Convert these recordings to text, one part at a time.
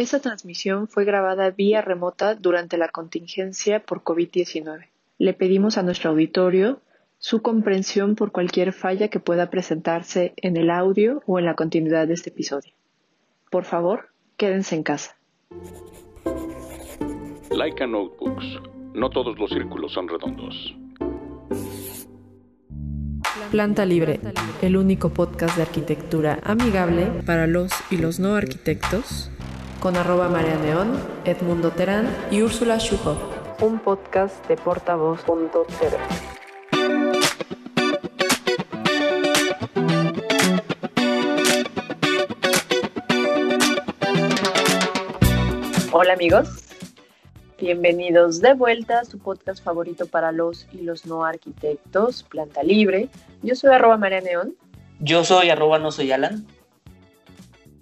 Esta transmisión fue grabada vía remota durante la contingencia por COVID-19. Le pedimos a nuestro auditorio su comprensión por cualquier falla que pueda presentarse en el audio o en la continuidad de este episodio. Por favor, quédense en casa. Laika Notebooks. No todos los círculos son redondos. Planta Libre, el único podcast de arquitectura amigable para los y los no arquitectos, con arroba María Neón, Edmundo Terán y Úrsula Schuhoff. Un podcast de portavoz.tv. Hola amigos, bienvenidos de vuelta a su podcast favorito para los y los no arquitectos, Planta Libre. Yo soy arroba María Neón. Yo soy arroba no soy Alan.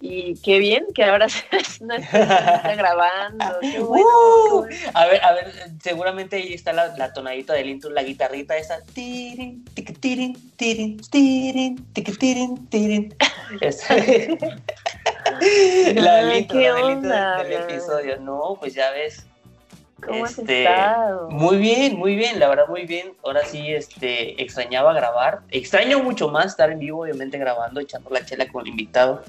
Y qué bien que ahora no está grabando. Qué bueno, Uh, A ver, a ver, seguramente ahí está la, la tonadita del intro, la guitarrita esa. Tirin, tiqui, tirin, tirin, tirin, tiqui, tirin, tirin. La del intro, ¿qué la del intro del episodio. No, pues ya ves. ¿Cómo has Este, estado? Muy bien, muy bien, la verdad muy bien. Ahora sí, este, extrañaba grabar. Extraño mucho más estar en vivo, obviamente grabando, echando la chela con el invitado.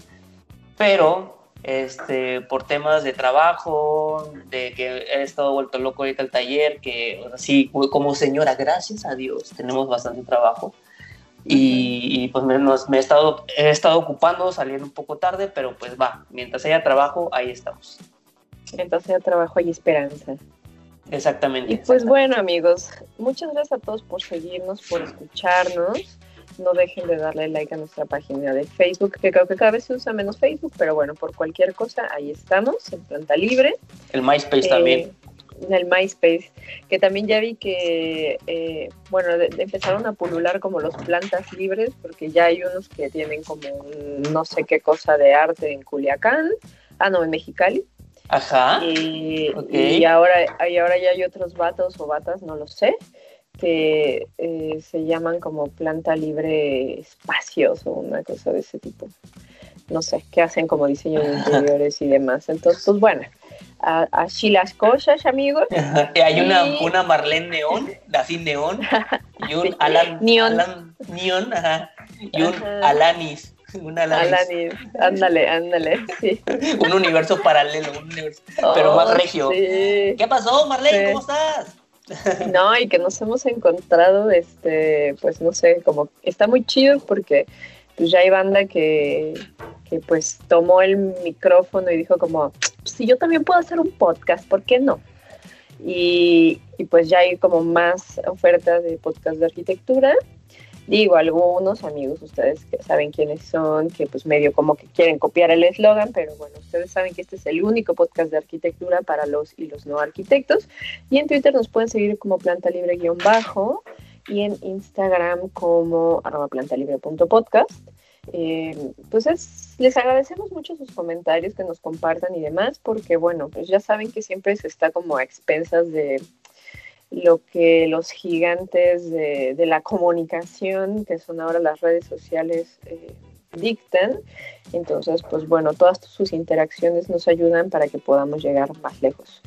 Pero, este, por temas de trabajo, de que he estado vuelto loco ahorita al taller, que ahora sí, como señora, gracias a Dios, tenemos bastante trabajo. Y, y, pues me, nos- me he, estado, he estado ocupando, saliendo un poco tarde, pero pues va, mientras haya trabajo, ahí estamos. Entonces ya trabajo y esperanza. Exactamente. Y pues exactamente. bueno amigos, muchas gracias a todos por seguirnos, por escucharnos. No dejen de darle like a nuestra página de Facebook, que creo que cada vez se usa menos Facebook, pero bueno, por cualquier cosa, ahí estamos, en Planta Libre. El MySpace Eh, también. En el MySpace, que también ya vi que, eh, bueno, de- de- empezaron a pulular como los plantas libres, porque ya hay unos que tienen como un no sé qué cosa de arte en Culiacán, ah, no, en Mexicali. Ajá. Y, ok. y ahora, y ahora ya hay otros vatos o batas, no lo sé, que eh, se llaman como planta libre espacios o una cosa de ese tipo. No sé, que hacen como diseño de interiores y demás. Entonces, pues bueno, a- así las cosas, amigos. Hay una, Y- una Marlene Neón, así Neón, y un. Alan Neón. Alan Neón, ajá, y un Ajá. Alanis, un Alanis, Alanis, ándale, ándale, sí. un universo paralelo, un universo- Pero más Oh, regio. sí. ¿Qué pasó, Marlene? Sí. ¿Cómo estás? No, y que nos hemos encontrado, este, pues no sé, como está muy chido porque pues ya hay banda que, que pues tomó el micrófono y dijo como, si yo también puedo hacer un podcast, ¿por qué no? Y, y pues ya hay como más ofertas de podcast de arquitectura. Digo, algunos amigos, ustedes saben quiénes son, que pues medio como que quieren copiar el eslogan, pero bueno, ustedes saben que este es el único podcast de arquitectura para los y los no arquitectos. Y en Twitter nos pueden seguir como planta libre guion bajo y en Instagram como arroba plantalibre.podcast. Eh, pues es- les agradecemos mucho sus comentarios que nos compartan y demás, porque bueno, pues ya saben que siempre se está como a expensas de lo que los gigantes de, la comunicación, que son ahora las redes sociales, eh, dictan. Entonces, pues bueno, todas sus interacciones nos ayudan para que podamos llegar más lejos.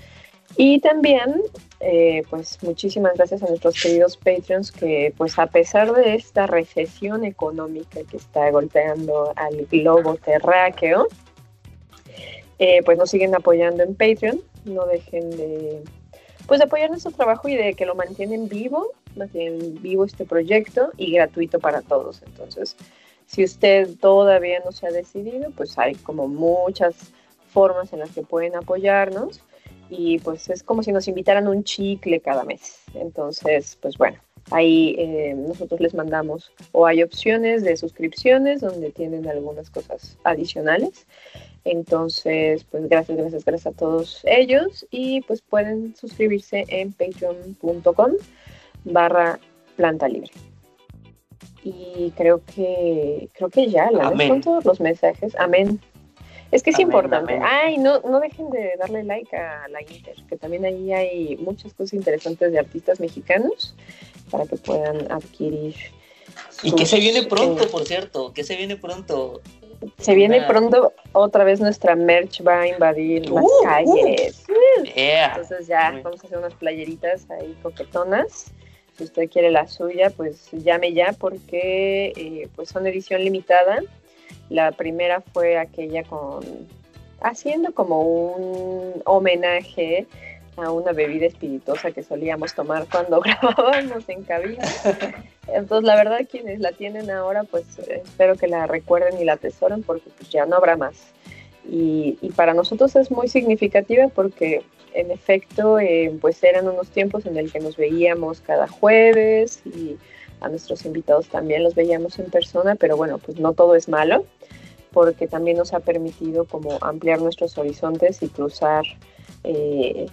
Y también, eh, pues muchísimas gracias a nuestros queridos Patreons que, pues a pesar de esta recesión económica que está golpeando al globo terráqueo, eh, pues nos siguen apoyando en Patreon. No dejen de, pues, de apoyar nuestro trabajo y de que lo mantienen vivo, mantienen vivo este proyecto y gratuito para todos. Entonces, si usted todavía no se ha decidido, pues hay como muchas formas en las que pueden apoyarnos y pues es como si nos invitaran un chicle cada mes. Entonces, pues bueno, ahí eh, nosotros les mandamos o hay opciones de suscripciones donde tienen algunas cosas adicionales. Entonces, pues gracias, gracias, gracias a todos ellos y pues pueden suscribirse en patreon.com barra planta libre. Y creo que creo que ya, la Amén. con todos los mensajes. Amén. Es que es Amén, importante. amén. Ay, no, no dejen de darle like a la Inter, que también ahí hay muchas cosas interesantes de artistas mexicanos para que puedan adquirir. Y que se viene pronto, eh, por cierto, que se viene pronto. Se viene pronto otra vez nuestra merch va a invadir las Uh, uh. calles. Yeah. Entonces ya vamos a hacer unas playeritas ahí coquetonas. Si usted quiere la suya, pues llame ya porque eh, pues son edición limitada. La primera fue aquella con haciendo como un homenaje a una bebida espirituosa que solíamos tomar cuando grabábamos en cabina. Entonces, la verdad, quienes la tienen ahora, pues eh, espero que la recuerden y la atesoren porque pues ya no habrá más. Y, para nosotros es muy significativa porque en efecto, eh, pues eran unos tiempos en el que nos veíamos cada jueves y a nuestros invitados también los veíamos en persona, pero bueno, pues no todo es malo porque también nos ha permitido como ampliar nuestros horizontes y cruzar eh,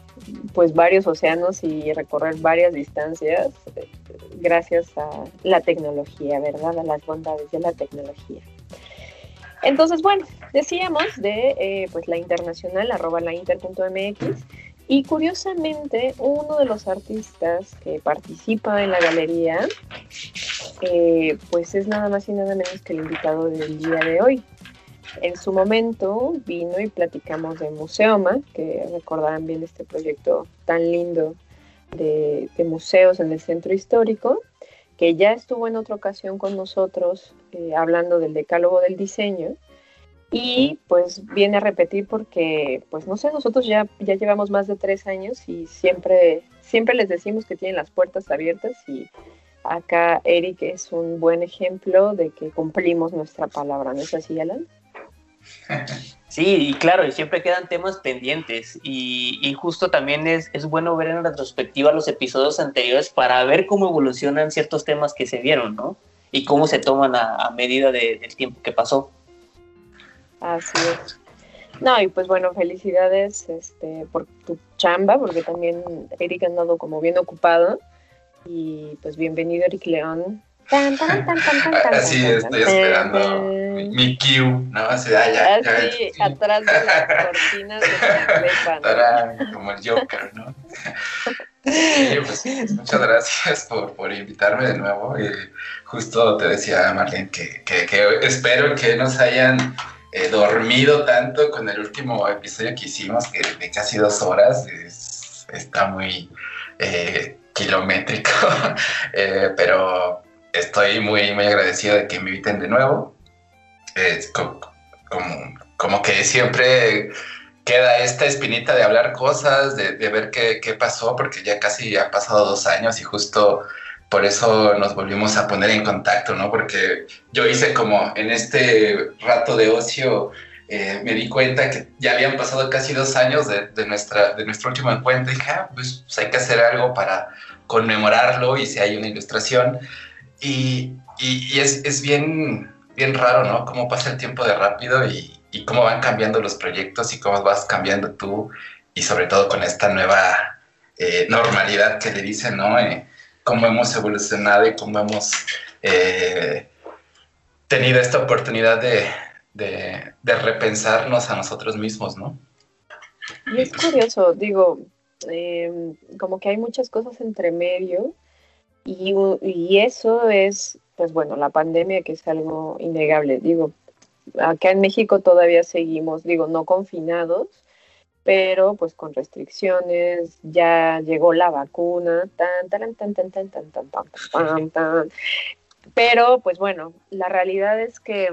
pues varios océanos y recorrer varias distancias eh, gracias a la tecnología, ¿verdad? A las bondades de la tecnología. Entonces, bueno, decíamos de eh, pues la internacional, arroba la inter.mx, y curiosamente uno de los artistas que participa en la galería, pues es nada más y nada menos que el invitado del día de hoy. En su momento vino y platicamos de Museoma, que recordarán bien este proyecto tan lindo de, museos en el centro histórico, que ya estuvo en otra ocasión con nosotros eh, hablando del decálogo del diseño y pues viene a repetir porque pues no sé nosotros ya ya llevamos más de tres años y siempre siempre les decimos que tienen las puertas abiertas y acá Eric es un buen ejemplo de que cumplimos nuestra palabra ¿no es así Alan? Sí, y claro, y siempre quedan temas pendientes y, justo también es, es bueno ver en retrospectiva los episodios anteriores para ver cómo evolucionan ciertos temas que se vieron, ¿no? Y cómo se toman a, medida de- del tiempo que pasó. Así es. No, y pues bueno, felicidades este, por tu chamba, porque también Eric ha andado como bien ocupado. Y pues bienvenido, Eric León. Tan, tan, tan, tan, tan, tan, Así tan, estoy tan, esperando tan. mi, cue, ¿no? Así, ah, ya, ya, Así, sí. atrás de las cortinas de la como el Joker, ¿no? Sí, pues, muchas gracias por, por invitarme de nuevo. Y justo te decía, Marlene, que, que, que espero que nos hayan eh, dormido tanto con el último episodio que hicimos, que de casi dos horas. Es- está muy eh, kilométrico, Eh, pero estoy muy, muy agradecido de que me inviten de nuevo. Es co- como, como que siempre queda esta espinita de hablar cosas, de, de ver qué, qué pasó, porque ya casi han pasado dos años y justo por eso nos volvimos a poner en contacto, ¿no? Porque yo hice como en este rato de ocio, eh, me di cuenta que ya habían pasado casi dos años de, de nuestra, de nuestro último encuentro y dije, ah, pues, pues hay que hacer algo para conmemorarlo y si hay una ilustración. Y, y- es, es bien, bien raro, ¿no? Cómo pasa el tiempo de rápido y, cómo van cambiando los proyectos y cómo vas cambiando tú y sobre todo con esta nueva eh, normalidad que le dicen, ¿no? Eh, cómo hemos evolucionado y cómo hemos eh, tenido esta oportunidad de, de, repensarnos a nosotros mismos, ¿no? Es curioso, digo, eh, como que hay muchas cosas entre medio y, eso es, pues bueno, la pandemia que es algo innegable. Digo, acá en México todavía seguimos, digo, no confinados, pero pues con restricciones, ya llegó la vacuna, tan, tan, tan, tan, tan, tan, tan, tan, tan, tan. Pero pues bueno, la realidad es que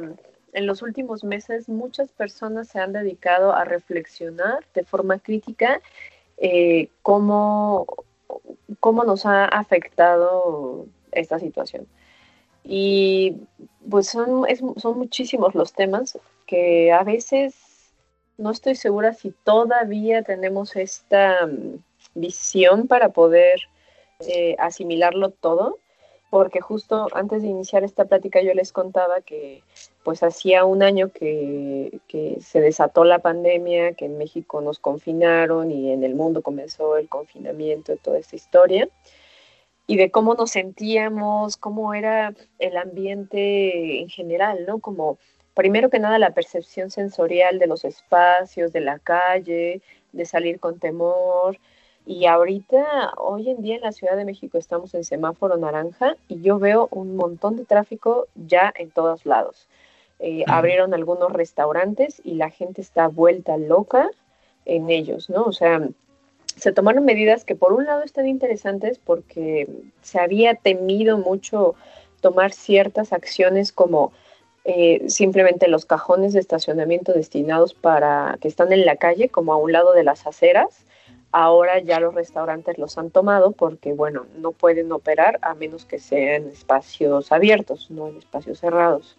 en los últimos meses muchas personas se han dedicado a reflexionar de forma crítica eh, cómo, cómo nos ha afectado esta situación. Y pues son, son muchísimos los temas que a veces no estoy segura si todavía tenemos esta mm, visión para poder eh, asimilarlo todo, porque justo antes de iniciar esta plática yo les contaba que pues hacía un año que, se desató la pandemia, que en México nos confinaron y en el mundo comenzó el confinamiento y toda esta historia, y de cómo nos sentíamos, cómo era el ambiente en general, ¿no? Como primero que nada la percepción sensorial de los espacios, de la calle, de salir con temor. Y ahorita, hoy en día en la Ciudad de México estamos en semáforo naranja y yo veo un montón de tráfico ya en todos lados. Eh, abrieron algunos restaurantes y la gente está vuelta loca en ellos, ¿no? O sea, se tomaron medidas que por un lado están interesantes porque se había temido mucho tomar ciertas acciones como eh, simplemente los cajones de estacionamiento destinados para que están en la calle, como a un lado de las aceras. Ahora ya los restaurantes los han tomado porque, bueno, no pueden operar a menos que sean espacios abiertos, no en espacios cerrados.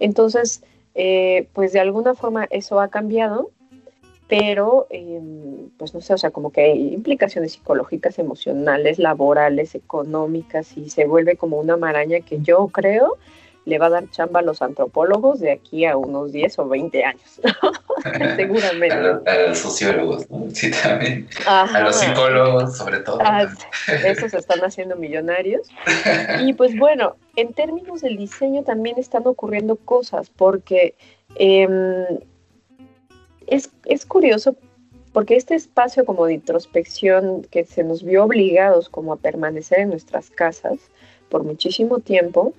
Entonces, eh, pues de alguna forma eso ha cambiado, pero em, pues no sé, o sea, como que hay implicaciones psicológicas, emocionales, laborales, económicas, y se vuelve como una maraña que yo creo le va a dar chamba a los antropólogos de aquí a unos 10 o 20 años, seguramente. A, los sociólogos, ¿no? Sí, también. A los psicólogos, sobre todo. Ah, esos están haciendo millonarios. Y pues bueno, en términos del diseño también están ocurriendo cosas, porque em, es, es curioso porque este espacio como de introspección que se nos vio obligados como a permanecer en nuestras casas por muchísimo tiempo,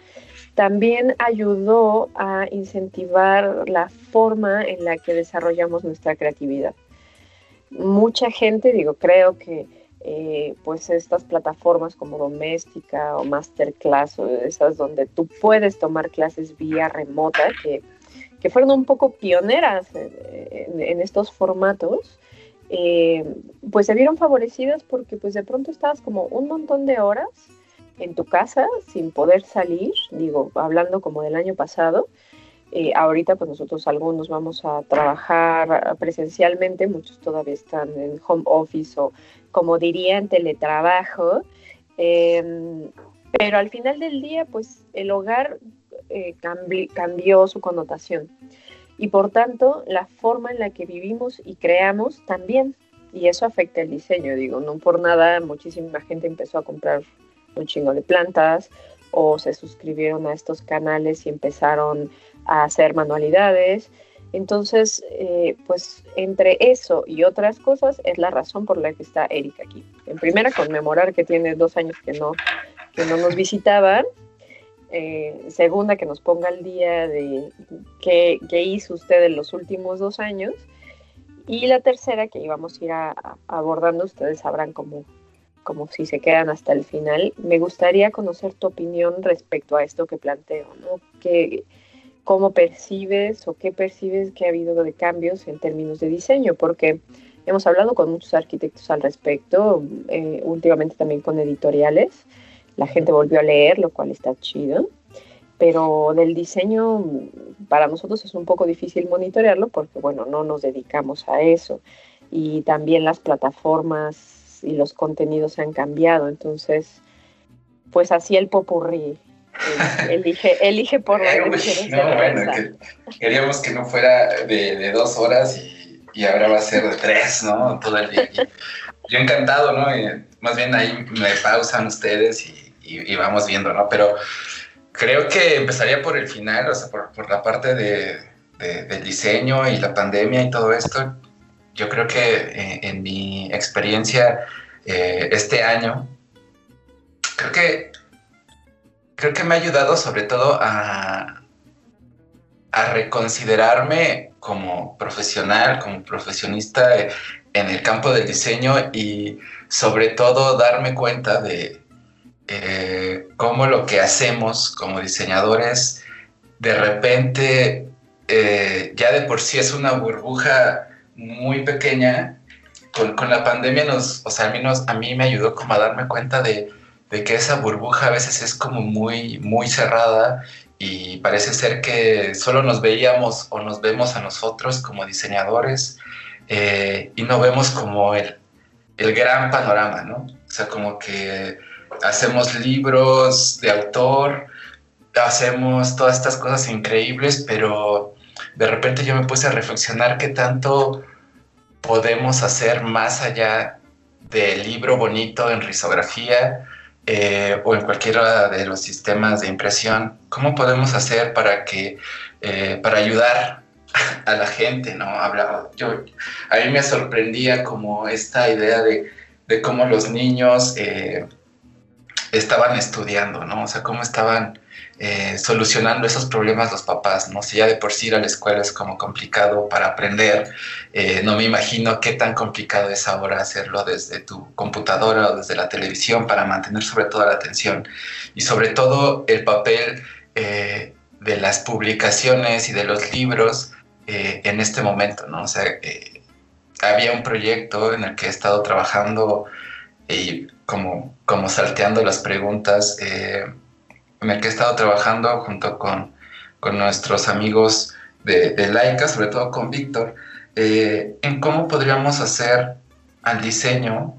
también ayudó a incentivar la forma en la que desarrollamos nuestra creatividad. Mucha gente, digo, creo que eh, pues estas plataformas como Doméstica o Masterclass o esas donde tú puedes tomar clases vía remota, que, fueron un poco pioneras en, estos formatos, eh, pues se vieron favorecidas porque pues de pronto estabas como un montón de horas en tu casa sin poder salir, digo, hablando como del año pasado. Eh, ahorita pues nosotros algunos vamos a trabajar presencialmente, muchos todavía están en home office o como dirían teletrabajo, em, pero al final del día pues el hogar eh, cambió su connotación y por tanto la forma en la que vivimos y creamos también y eso afecta el diseño, digo, no por nada muchísima gente empezó a comprar un chingo de plantas o se suscribieron a estos canales y empezaron a hacer manualidades. Entonces, eh, pues entre eso y otras cosas es la razón por la que está Erika aquí. En primera, conmemorar que tiene dos años que no, que no nos visitaban. Eh, segunda, que nos ponga al día de qué, hizo usted en los últimos dos años. Y la tercera, que íbamos a ir abordando, ustedes sabrán cómo, como si se quedan hasta el final. Me gustaría conocer tu opinión respecto a esto que planteo, ¿no? ¿Cómo percibes o qué percibes que ha habido de cambios en términos de diseño? Porque hemos hablado con muchos arquitectos al respecto, eh, últimamente también con editoriales. La gente volvió a leer, lo cual está chido. Pero del diseño, para nosotros es un poco difícil monitorearlo porque, bueno, no nos dedicamos a eso. Y también las plataformas y los contenidos han cambiado. Entonces, pues así el popurrí. elige, elige por lo que Queríamos que no fuera de, dos horas y, y, ahora va a ser de tres, ¿no? Todo el día. yo encantado, ¿no? más bien ahí me pausan ustedes y, y, vamos viendo, ¿no? Pero creo que empezaría por el final, o sea, por, por la parte de, del diseño y la pandemia y todo esto yo creo que eh, en mi experiencia eh, este año, creo que, creo que me ha ayudado sobre todo a, reconsiderarme como profesional, como profesionista en el campo del diseño y sobre todo darme cuenta de eh, cómo lo que hacemos como diseñadores de repente ya de por sí es una burbuja muy pequeña, con, con, la pandemia nos, o sea, a mí, a mí me ayudó como a darme cuenta de, de, que esa burbuja a veces es como muy, muy cerrada y parece ser que solo nos veíamos o nos vemos a nosotros como diseñadores eh, y no vemos como el, el gran panorama, ¿no? O sea, como que hacemos libros de autor, hacemos todas estas cosas increíbles, pero de repente yo me puse a reflexionar qué tanto podemos hacer más allá del libro bonito en risografía eh, o en cualquiera de los sistemas de impresión. ¿Cómo podemos hacer para que eh, para ayudar a la gente, ¿no? Hablaba, yo, a mí me sorprendía como esta idea de, de cómo los niños eh, estaban estudiando, ¿no? O sea, cómo estaban eh, solucionando esos problemas los papás, ¿no? Si ya de por sí ir a la escuela es como complicado para aprender, eh, no me imagino qué tan complicado es ahora hacerlo desde tu computadora o desde la televisión para mantener sobre todo la atención y sobre todo el papel eh, de las publicaciones y de los libros en este momento, ¿no? O sea, había un proyecto en el que he estado trabajando y como, como salteando las preguntas en el que he estado trabajando junto con, con nuestros amigos de, de, Laika, sobre todo con Víctor, eh, en cómo podríamos hacer al diseño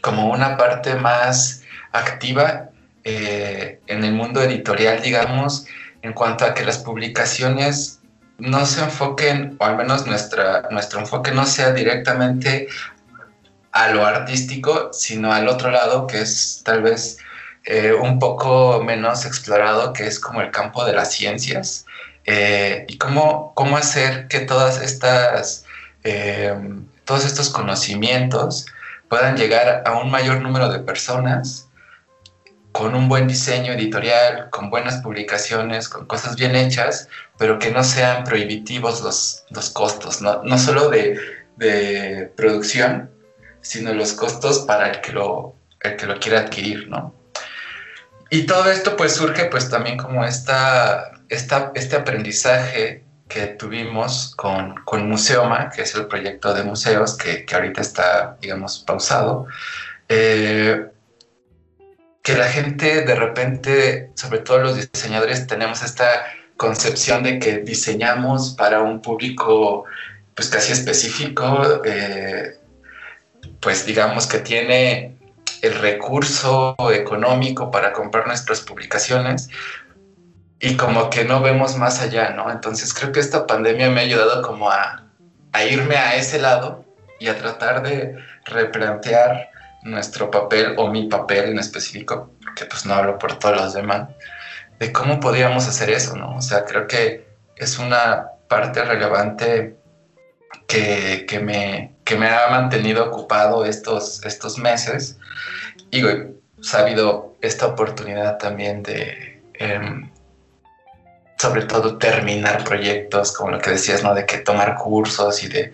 como una parte más activa eh, en el mundo editorial, digamos, en cuanto a que las publicaciones no se enfoquen, o al menos nuestra, nuestro enfoque no sea directamente a lo artístico, sino al otro lado, que es tal vez eh, un poco menos explorado, que es como el campo de las ciencias, eh, y cómo, cómo hacer que todas estas, eh, todos estos conocimientos puedan llegar a un mayor número de personas con un buen diseño editorial, con buenas publicaciones, con cosas bien hechas, pero que no sean prohibitivos los, los costos, no, no solo de, de, producción, sino los costos para el que lo, el que lo quiera adquirir, ¿no? Y todo esto pues surge pues también como esta, esta este aprendizaje que tuvimos con, con, Museoma, que es el proyecto de museos que, que ahorita está, digamos, pausado, eh, que la gente de repente, sobre todo los diseñadores, tenemos esta concepción de que diseñamos para un público pues casi específico, eh, pues digamos que tiene el recurso económico para comprar nuestras publicaciones y como que no vemos más allá, ¿no? Entonces creo que esta pandemia me ha ayudado como a, a irme a ese lado y a tratar de replantear nuestro papel o mi papel en específico, porque pues no hablo por todos los demás, de cómo podríamos hacer eso, ¿no? O sea, creo que es una parte relevante que, que, me, que me ha mantenido ocupado estos, estos meses y ha habido esta oportunidad también de, em, sobre todo, terminar proyectos, como lo que decías, ¿no? De que tomar cursos y de,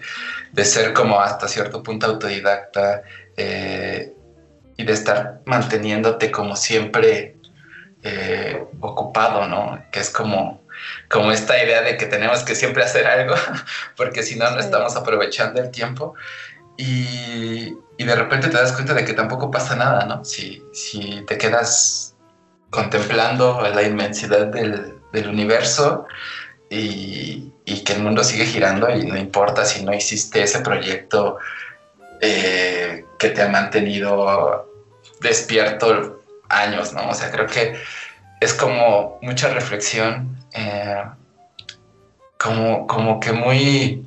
de ser como hasta cierto punto autodidacta eh, y de estar manteniéndote como siempre eh, ocupado, ¿no? Que es como, como esta idea de que tenemos que siempre hacer algo, porque si no, no estamos aprovechando el tiempo. Y, y, de repente te das cuenta de que tampoco pasa nada, ¿no? Si, si te quedas contemplando la inmensidad del, del universo y, y, que el mundo sigue girando y no importa si no hiciste ese proyecto eh, que te ha mantenido despierto años, ¿no? O sea, creo que es como mucha reflexión, eh, como, como que muy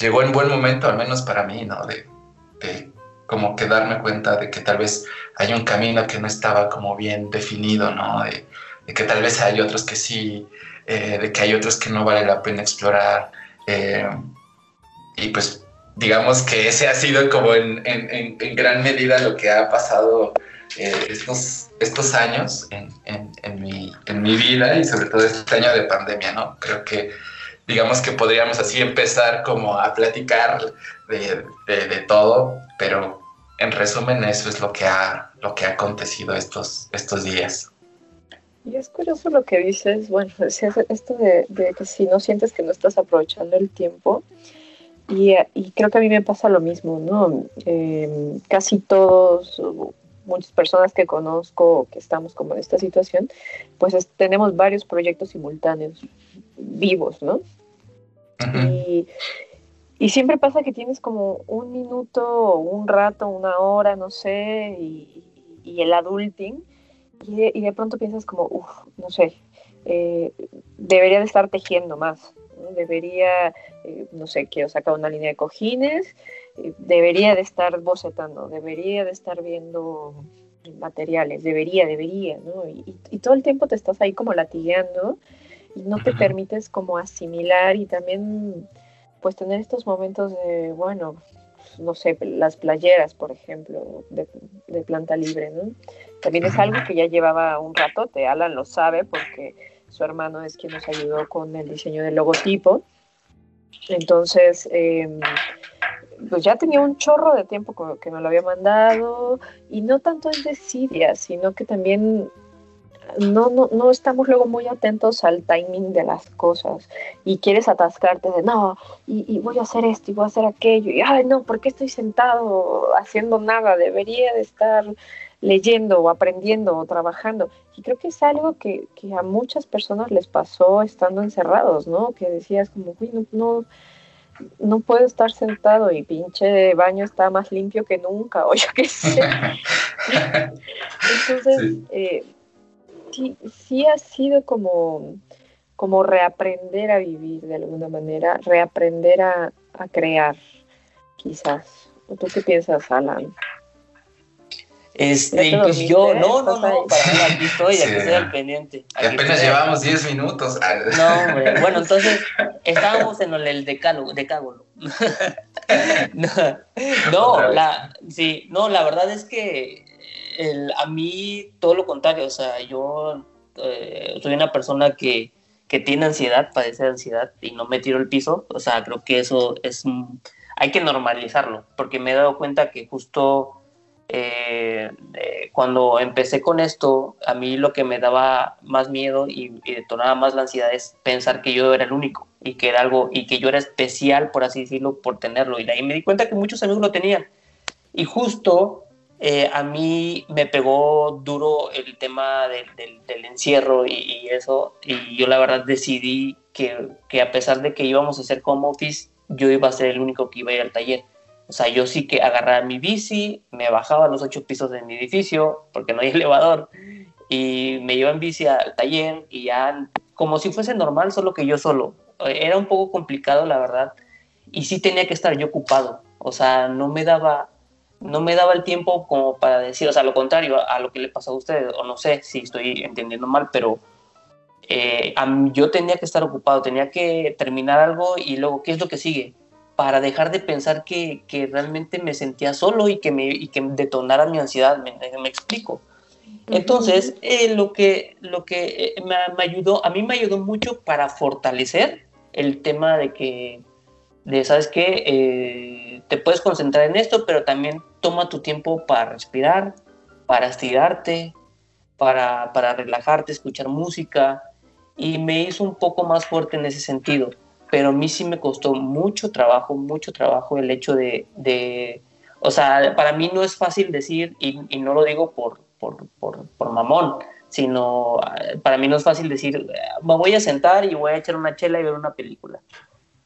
llegó en buen momento, al menos para mí, ¿no? De, como que darme cuenta de que tal vez hay un camino que no estaba como bien definido, ¿no? De, que tal vez hay otros que sí, eh, de que hay otros que no vale la pena explorar. Eh, y pues digamos que ese ha sido como en gran medida lo que ha pasado eh, estos, estos años en, en, mi, en mi vida y sobre todo este año de pandemia, ¿no? Creo que digamos que podríamos así empezar como a platicar de, de, todo, pero en resumen eso es lo que ha, lo que ha acontecido estos, estos días. Y es curioso lo que dices, bueno, esto de, de, que si no sientes que no estás aprovechando el tiempo, y, y creo que a mí me pasa lo mismo, ¿no? Eh, casi todos, muchas personas que conozco que estamos como en esta situación, pues tenemos varios proyectos simultáneos vivos, ¿no? y, y, siempre pasa que tienes como un minuto, un rato, una hora, no sé, y, y el adulting, y de, y de, pronto piensas como, uff, no sé, eh, debería de estar tejiendo más, ¿no? debería, eh, no sé, quiero sacar una línea de cojines, debería de estar bocetando, debería de estar viendo materiales, debería, debería, ¿no? Y, y todo el tiempo te estás ahí como latigueando y no te permites como asimilar y también pues tener estos momentos de, bueno, no sé, las playeras, por ejemplo, de, de planta libre, ¿no? También es algo que ya llevaba un ratote, Alan lo sabe porque su hermano es quien nos ayudó con el diseño del logotipo. Entonces, eh, pues ya tenía un chorro de tiempo que me lo había mandado y no tanto es desidia, sino que también no, no, no estamos luego muy atentos al timing de las cosas y quieres atascarte de no, y, y, voy a hacer esto y voy a hacer aquello y ay no, ¿por qué estoy sentado haciendo nada? Debería de estar leyendo o aprendiendo o trabajando. Y creo que es algo que, que a muchas personas les pasó estando encerrados, ¿no? Que decías como, uy, no, no, no puedo estar sentado y pinche baño está más limpio que nunca, o yo qué sé. Entonces, sí. Eh, sí, sí, ha sido como, como reaprender a vivir de alguna manera, reaprender a, a crear, quizás. ¿Tú qué piensas, Alan? Este, y pues yo, no, no, no, para nada, aquí estoy, aquí estoy al pendiente. Aquí apenas llevamos 10 minutos. No, hombre, bueno, entonces estábamos en el decálogo, decálogo. no, no la, sí, no, la verdad es que el, a mí todo lo contrario, o sea, yo eh, soy una persona que, que tiene ansiedad, padece ansiedad y no me tiro el piso, o sea, creo que eso es, hay que normalizarlo, porque me he dado cuenta que justo eh, eh, cuando empecé con esto, a mí lo que me daba más miedo y, y, detonaba más la ansiedad es pensar que yo era el único y que era algo y que yo era especial, por así decirlo, por tenerlo. Y de ahí me di cuenta que muchos amigos lo tenían. Y justo eh, a mí me pegó duro el tema del, del, del encierro y, y, eso. Y yo la verdad decidí que, que a pesar de que íbamos a hacer home office, yo iba a ser el único que iba a ir al taller o sea, yo sí que agarraba mi bici, me bajaba a los ocho pisos de mi edificio, porque no hay elevador, y me iba en bici al taller y ya como si fuese normal, solo que yo solo. Era un poco complicado, la verdad, y sí tenía que estar yo ocupado. O sea, no me daba, no me daba el tiempo como para decir, o sea, lo contrario a, lo que le pasó a ustedes, o no sé si estoy entendiendo mal, pero eh, yo tenía que estar ocupado, tenía que terminar algo y luego, ¿qué es lo que sigue? Para dejar de pensar que, que, realmente me sentía solo y que, me, y que detonara mi ansiedad, me, me explico. Entonces, eh, lo que, lo que eh, me, me, ayudó, a mí me ayudó mucho para fortalecer el tema de que, de, ¿sabes qué? Eh, te puedes concentrar en esto, pero también toma tu tiempo para respirar, para estirarte, para, para relajarte, escuchar música, y me hizo un poco más fuerte en ese sentido pero a mí sí me costó mucho trabajo, mucho trabajo el hecho de, de o sea, para mí no es fácil decir, y, y no lo digo por, por, por, por, mamón, sino eh, para mí no es fácil decir, me voy a sentar y voy a echar una chela y ver una película.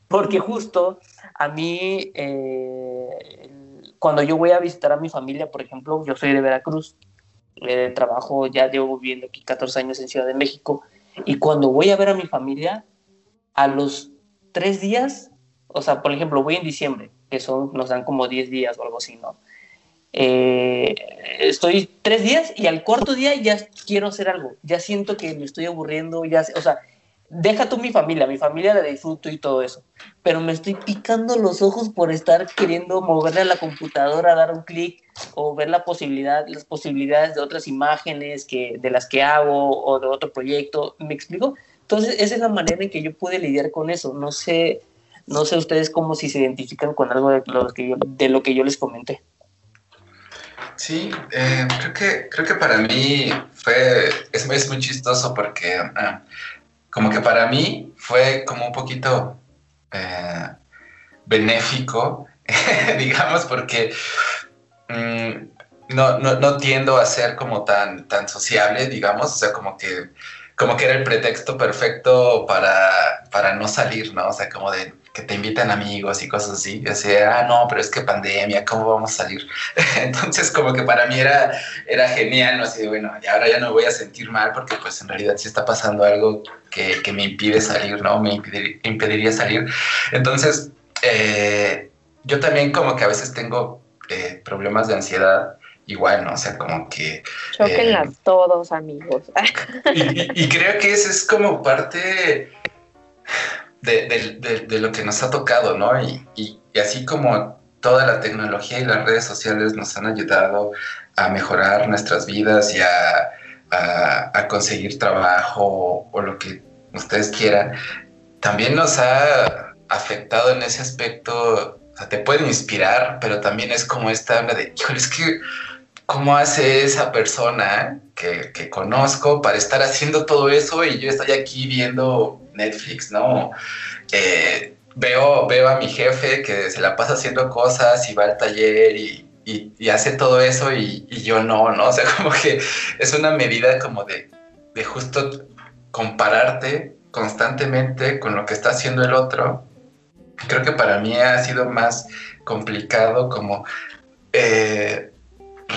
Porque justo a mí, eh, cuando yo voy a visitar a mi familia, por ejemplo, yo soy de Veracruz, eh, trabajo, ya llevo viviendo aquí 14 años en Ciudad de México, y cuando voy a ver a mi familia, a los tres días, o sea, por ejemplo, voy en diciembre, que son, nos dan como 10 días o algo así, ¿no? Eh, estoy tres días y al cuarto día ya quiero hacer algo, ya siento que me estoy aburriendo, ya, o sea, deja tú mi familia, mi familia la disfruto y todo eso, pero me estoy picando los ojos por estar queriendo moverle a la computadora, dar un clic o ver la posibilidad, las posibilidades de otras imágenes que, de las que hago o de otro proyecto, ¿me explico? Entonces, esa es la manera en que yo pude lidiar con eso. No sé, no sé ustedes cómo si se identifican con algo de lo que yo, les comenté. Sí, eh, creo, que, creo que para mí fue, es, es muy chistoso porque ah, como que para mí fue como un poquito eh, benéfico, digamos, porque mm, no, no, no, tiendo a ser como tan, tan sociable, digamos, o sea, como que como que era el pretexto perfecto para, para no salir, ¿no? O sea, como de que te invitan amigos y cosas así. Y decía, ah, no, pero es que pandemia, ¿cómo vamos a salir? Entonces, como que para mí era, era genial, ¿no? Así de, bueno, y ahora ya no me voy a sentir mal porque pues en realidad sí está pasando algo que, que me impide salir, ¿no? Me impedir, impediría salir. Entonces, eh, yo también como que a veces tengo eh, problemas de ansiedad igual, ¿no? O sea, como que... Choquenlas eh, todos, amigos. y, creo que eso es como parte de, de, de, de, lo que nos ha tocado, ¿no? Y, y así como toda la tecnología y las redes sociales nos han ayudado a mejorar nuestras vidas y a, conseguir trabajo o, lo que ustedes quieran, también nos ha afectado en ese aspecto. O sea, te pueden inspirar, pero también es como esta habla de, híjole, es que, ¿cómo hace esa persona que, que conozco para estar haciendo todo eso y yo estoy aquí viendo Netflix, ¿no? Eh, veo, veo a mi jefe que se la pasa haciendo cosas y va al taller y, hace todo eso y, yo no, ¿no? O sea, como que es una medida como de, de justo compararte constantemente con lo que está haciendo el otro. Creo que para mí ha sido más complicado como eh,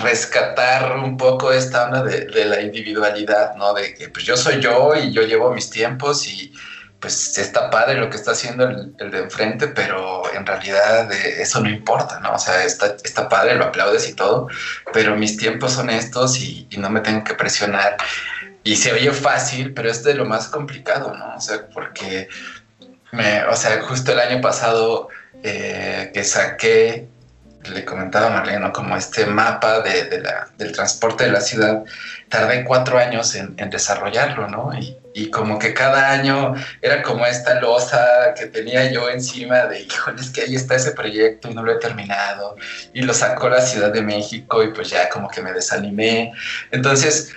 rescatar un poco esta onda de, la individualidad, ¿no? De que pues yo soy yo y yo llevo mis tiempos y, pues está padre lo que está haciendo el, de enfrente, pero en realidad eh, eso no importa, ¿no? O sea, está, está padre, lo aplaudes y todo, pero mis tiempos son estos y, no me tengo que presionar. Y se oye fácil, pero es de lo más complicado, ¿no? O sea, porque, me, o sea, justo el año pasado eh, que saqué le comentaba a Marlene, como este mapa de, del transporte de la ciudad, tardé cuatro años en, desarrollarlo, ¿no? Y, y, como que cada año era como esta losa que tenía yo encima de, híjole, es que ahí está ese proyecto y no lo he terminado. Y lo sacó la Ciudad de México y pues ya como que me desanimé. Entonces,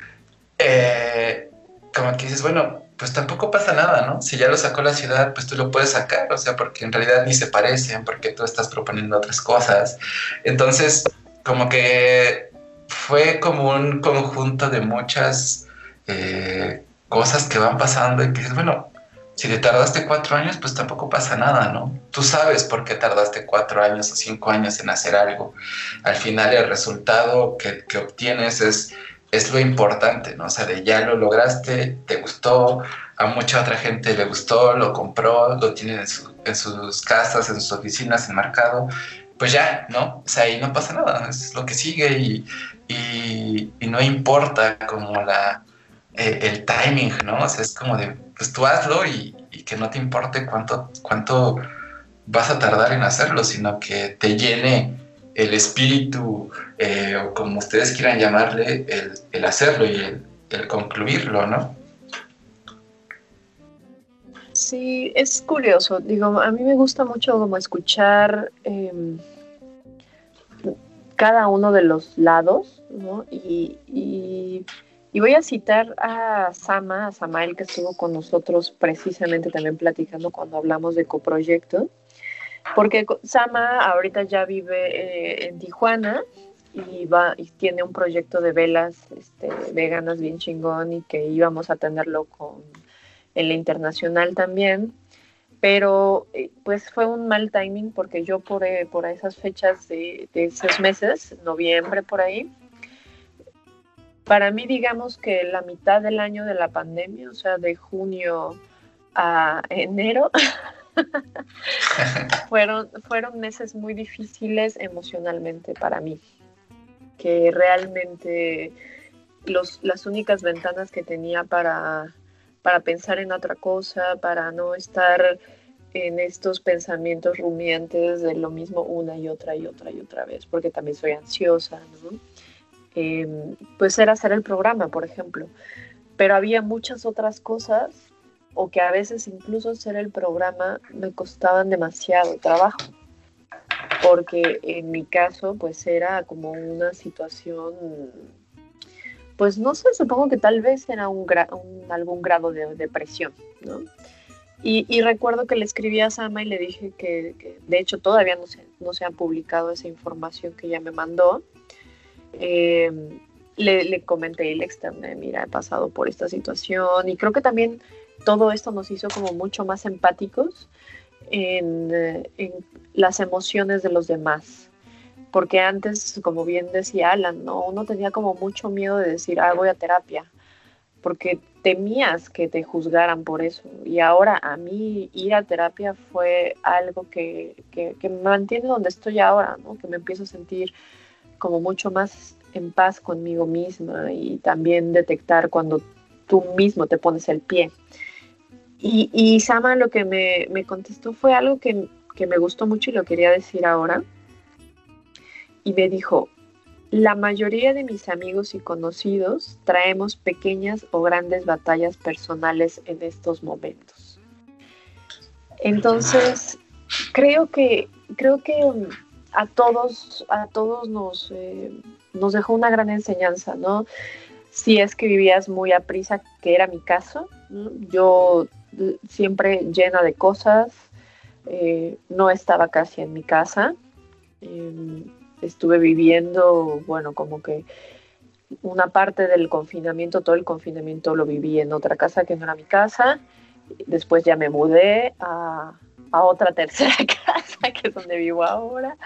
eh, como que dices, bueno, pues tampoco pasa nada, ¿no? Si ya lo sacó la ciudad, pues tú lo puedes sacar, o sea, porque en realidad ni se parecen, porque tú estás proponiendo otras cosas. Entonces, como que fue como un conjunto de muchas eh, cosas que van pasando y que dices, bueno, si te tardaste cuatro años, pues tampoco pasa nada, ¿no? Tú sabes por qué tardaste cuatro años o cinco años en hacer algo. Al final el resultado que, que obtienes es es lo importante, ¿no? O sea, de ya lo lograste, te gustó, a mucha otra gente le gustó, lo compró, lo tienen en, sus casas, en sus oficinas, enmarcado, pues ya, ¿no? O sea, ahí no pasa nada, es lo que sigue y, no importa como la, eh, el timing, ¿no? O sea, es como de, pues tú hazlo y, y que no te importe cuánto, cuánto vas a tardar en hacerlo, sino que te llene el espíritu, eh, o como ustedes quieran llamarle, el, hacerlo y el, concluirlo, ¿no? Sí, es curioso. Digo, a mí me gusta mucho como escuchar em, cada uno de los lados, ¿no? Y, y, voy a citar a Sama, a Samael, que estuvo con nosotros precisamente también platicando cuando hablamos de coproyecto porque Sama ahorita ya vive eh, en Tijuana y va y tiene un proyecto de velas este, veganas bien chingón y que íbamos a tenerlo con en la internacional también. Pero eh, pues fue un mal timing porque yo por, eh, por esas fechas de, de, esos meses, noviembre por ahí, para mí digamos que la mitad del año de la pandemia, o sea, de junio a enero, fueron, fueron meses muy difíciles emocionalmente para mí, que realmente los, las únicas ventanas que tenía para, para pensar en otra cosa, para no estar en estos pensamientos rumiantes de lo mismo una y otra y otra y otra vez, porque también soy ansiosa, em, pues era hacer el programa, por ejemplo. Pero había muchas otras cosas o que a veces incluso hacer el programa me costaban demasiado trabajo, porque en mi caso pues era como una situación, pues no sé, supongo que tal vez era un, algún grado de depresión, ¿no? Y, recuerdo que le escribí a Sama y le dije que, de hecho todavía no se, no se ha publicado esa información que ella me mandó. Eh, le, le, comenté y le externé, mira, he pasado por esta situación y creo que también todo esto nos hizo como mucho más empáticos en, las emociones de los demás. Porque antes, como bien decía Alan, ¿no? uno tenía como mucho miedo de decir, ah, voy a terapia, porque temías que te juzgaran por eso. Y ahora a mí ir a terapia fue algo que, que, que me mantiene donde estoy ahora, ¿no? que me empiezo a sentir como mucho más en paz conmigo misma y también detectar cuando tú mismo te pones el pie. Y, Sama lo que me, contestó fue algo que, me gustó mucho y lo quería decir ahora, y me dijo, la mayoría de mis amigos y conocidos traemos pequeñas o grandes batallas personales en estos momentos. Entonces, creo que, creo que um, a todos, a todos nos, eh, nos dejó una gran enseñanza, ¿no? Si es que vivías muy a prisa, que era mi caso, yo siempre llena de cosas, eh, no estaba casi en mi casa. Em, estuve viviendo, bueno, como que una parte del confinamiento, todo el confinamiento lo viví en otra casa que no era mi casa. Después ya me mudé a, otra tercera casa, que es donde vivo ahora.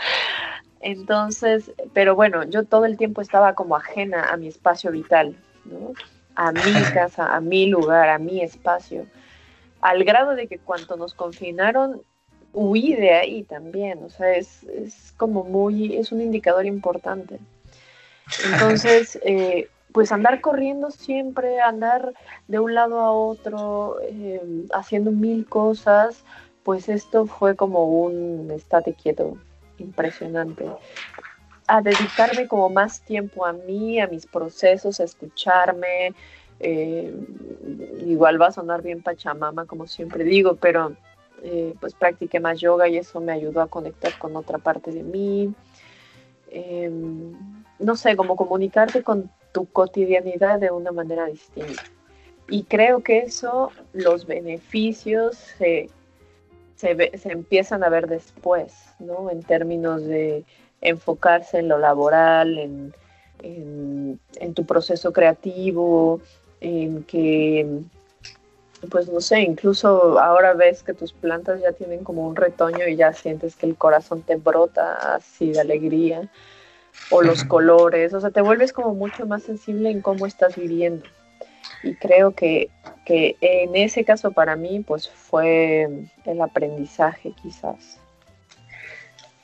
Entonces, pero bueno, yo todo el tiempo estaba como ajena a mi espacio vital, ¿no? A mi casa, a mi lugar, a mi espacio. Al grado de que cuando nos confinaron, huí de ahí también, o sea, es, como muy, es un indicador importante. Entonces, eh, pues andar corriendo siempre, andar de un lado a otro, eh, haciendo mil cosas, pues esto fue como un estate quieto impresionante. A dedicarme como más tiempo a mí, a mis procesos, a escucharme. Eh, igual va a sonar bien pachamama, como siempre digo, pero eh, pues practiqué más yoga y eso me ayudó a conectar con otra parte de mí. Em, no sé, como comunicarte con tu cotidianidad de una manera distinta. Y creo que eso, los beneficios se, se, se empiezan a ver después, ¿no? En términos de enfocarse en lo laboral, en, en, en tu proceso creativo, en que pues no sé, incluso ahora ves que tus plantas ya tienen como un retoño y ya sientes que el corazón te brota así de alegría, o los colores, o sea, te vuelves como mucho más sensible en cómo estás viviendo. Y creo que, que en ese caso para mí, pues fue el aprendizaje quizás.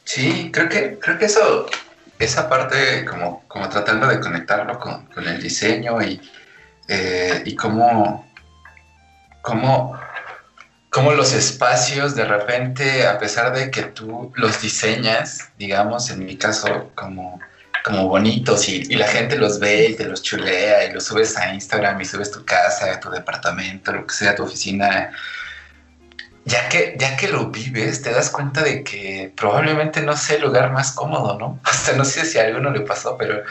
Sí, creo que, creo que eso, esa parte, como, como tratando de conectarlo con, con el diseño y, eh, y cómo cómo, cómo los espacios de repente, a pesar de que tú los diseñas, digamos, en mi caso, como, como bonitos y, la gente los ve y te los chulea y los subes a Instagram y subes tu casa, tu departamento, lo que sea, tu oficina, ya que, ya que lo vives, te das cuenta de que probablemente no sea el lugar más cómodo, ¿no? Hasta no sé si a alguno le pasó, pero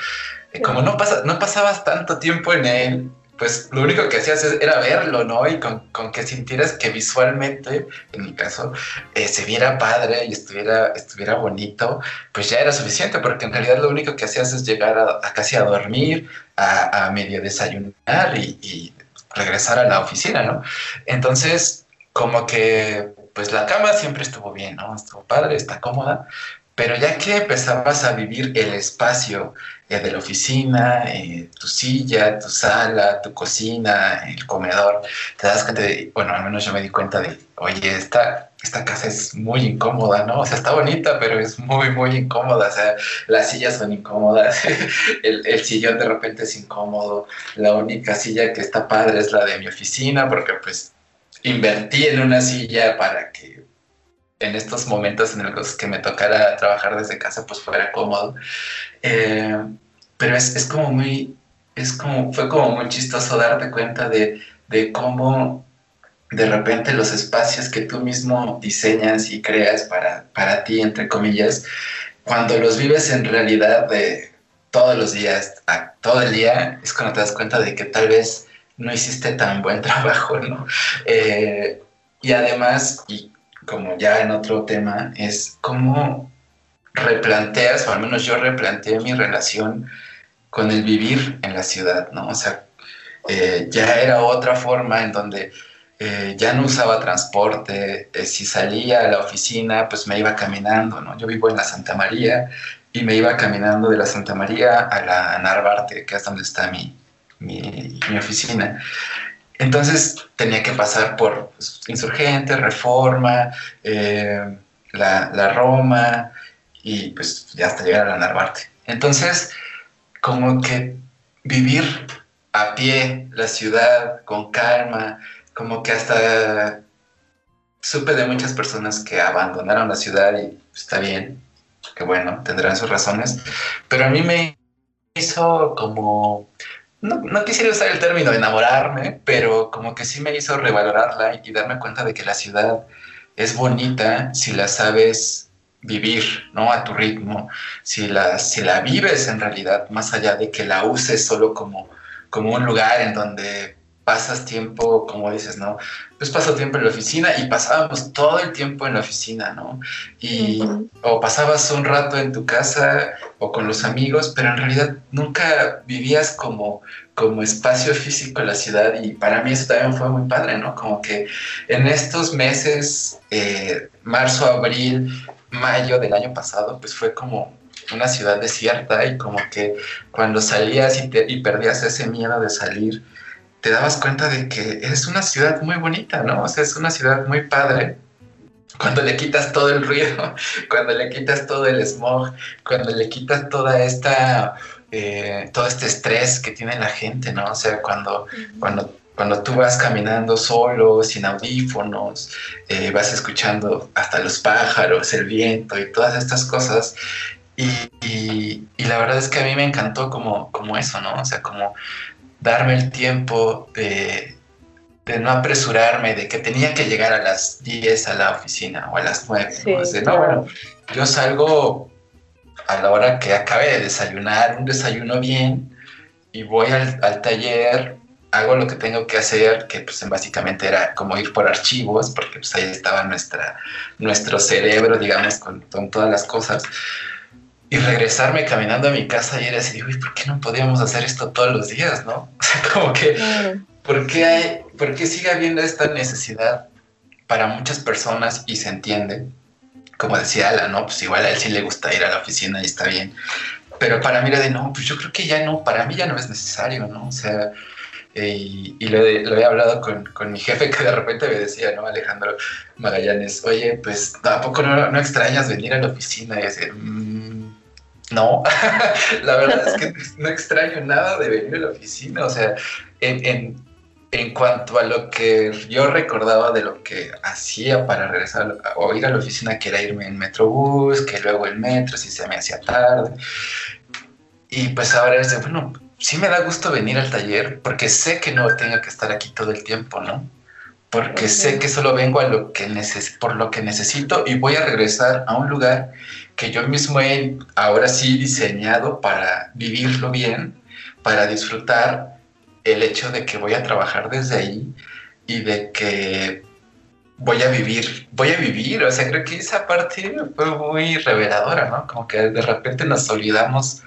como no, pasa, no pasabas tanto tiempo en él, pues lo único que hacías era verlo, ¿no? Y con, que sintieras que visualmente, en mi caso, eh, se viera padre y estuviera, estuviera bonito, pues ya era suficiente, porque en realidad lo único que hacías es llegar a, casi a dormir, a, medio desayunar y, regresar a la oficina, ¿no? Entonces, como que, pues la cama siempre estuvo bien, ¿no? Estuvo padre, está cómoda, pero ya que empezabas a vivir el espacio eh, de la oficina, eh, tu silla, tu sala, tu cocina, el comedor, te das cuenta de, bueno, al menos yo me di cuenta de, oye, esta, esta casa es muy incómoda, ¿no? O sea, está bonita, pero es muy, muy incómoda. O sea, las sillas son incómodas, el, el sillón de repente es incómodo, la única silla que está padre es la de mi oficina, porque pues invertí en una silla para que en estos momentos en los que me tocara trabajar desde casa, pues fuera cómodo. Eh, pero es, es, como muy, es como, fue como muy chistoso darte cuenta de, de cómo de repente los espacios que tú mismo diseñas y creas para, para ti, entre comillas, cuando los vives en realidad de todos los días, todo el día, es cuando te das cuenta de que tal vez no hiciste tan buen trabajo, ¿no? Eh, y además, como ya en otro tema, es cómo replanteas, o al menos yo replanteé mi relación con el vivir en la ciudad, ¿no? O sea, eh, ya era otra forma en donde eh, ya no usaba transporte, eh, si salía a la oficina, pues me iba caminando, ¿no? Yo vivo en la Santa María y me iba caminando de la Santa María a la Narvarte, que es donde está mi, mi, mi oficina. Entonces tenía que pasar por pues, Insurgente, Reforma, la, la Roma, y pues ya hasta llegar a la Narvarte. Entonces, como que vivir a pie la ciudad con calma, como que hasta supe de muchas personas que abandonaron la ciudad y está bien, que bueno, tendrán sus razones, pero a mí me hizo como, no, no quisiera usar el término enamorarme, pero como que sí me hizo revalorarla y darme cuenta de que la ciudad es bonita si la sabes vivir, ¿no? A tu ritmo, si la, si la vives en realidad, más allá de que la uses solo como, como un lugar en donde pasas tiempo, como dices, ¿no? Pues paso tiempo en la oficina y pasábamos todo el tiempo en la oficina, ¿no? Y o pasabas un rato en tu casa o con los amigos, pero en realidad nunca vivías como, como espacio físico en la ciudad y para mí eso también fue muy padre, ¿no? Como que en estos meses, eh, marzo, abril, mayo del año pasado, pues fue como una ciudad desierta y como que cuando salías y, y perdías ese miedo de salir, te dabas cuenta de que es una ciudad muy bonita, ¿no? O sea, es una ciudad muy padre. Cuando le quitas todo el ruido, cuando le quitas todo el smog, cuando le quitas toda esta, eh, todo este estrés que tiene la gente, ¿no? O sea, cuando, cuando, cuando tú vas caminando solo, sin audífonos, eh, vas escuchando hasta los pájaros, el viento y todas estas cosas. Y, y, y, la verdad es que a mí me encantó como, como eso, ¿no? O sea, como darme el tiempo de, de, no apresurarme, de que tenía que llegar a las 10 a la oficina o a las 9. ¿no? bueno, yo salgo a la hora que acabe de desayunar, un desayuno bien, y voy al, al taller, hago lo que tengo que hacer, que pues básicamente era como ir por archivos, porque pues ahí estaba nuestra, nuestro cerebro, digamos, con, con todas las cosas y regresarme caminando a mi casa y era así, uy, ¿por qué no podíamos hacer esto todos los días, no? como que, ¿por qué, hay, ¿por qué sigue habiendo esta necesidad para muchas personas y se entiende? Como decía Ala, ¿no? Pues igual a él sí le gusta ir a la oficina y está bien. Pero para mí era de, no, pues yo creo que ya no, para mí ya no es necesario, ¿no? O sea, y, y lo, lo, he hablado con, con, mi jefe que de repente me decía, ¿no? Alejandro Magallanes, oye, pues tampoco no, no extrañas venir a la oficina y decir, mmm, no, la verdad es que no extraño nada de venir a la oficina. O sea, en, en, cuanto a lo que yo recordaba de lo que hacía para regresar o ir a la oficina, que era irme en Metrobús, que luego el metro, si se me hacía tarde. Y pues ahora es de, bueno, sí me da gusto venir al taller porque sé que no tengo que estar aquí todo el tiempo, ¿no? Porque sé que solo vengo a lo que por lo que necesito y voy a regresar a un lugar que yo mismo he ahora sí diseñado para vivirlo bien, para disfrutar el hecho de que voy a trabajar desde ahí y de que voy a vivir, voy a vivir, o sea, creo que esa parte fue muy reveladora, ¿no? Como que de repente nos olvidamos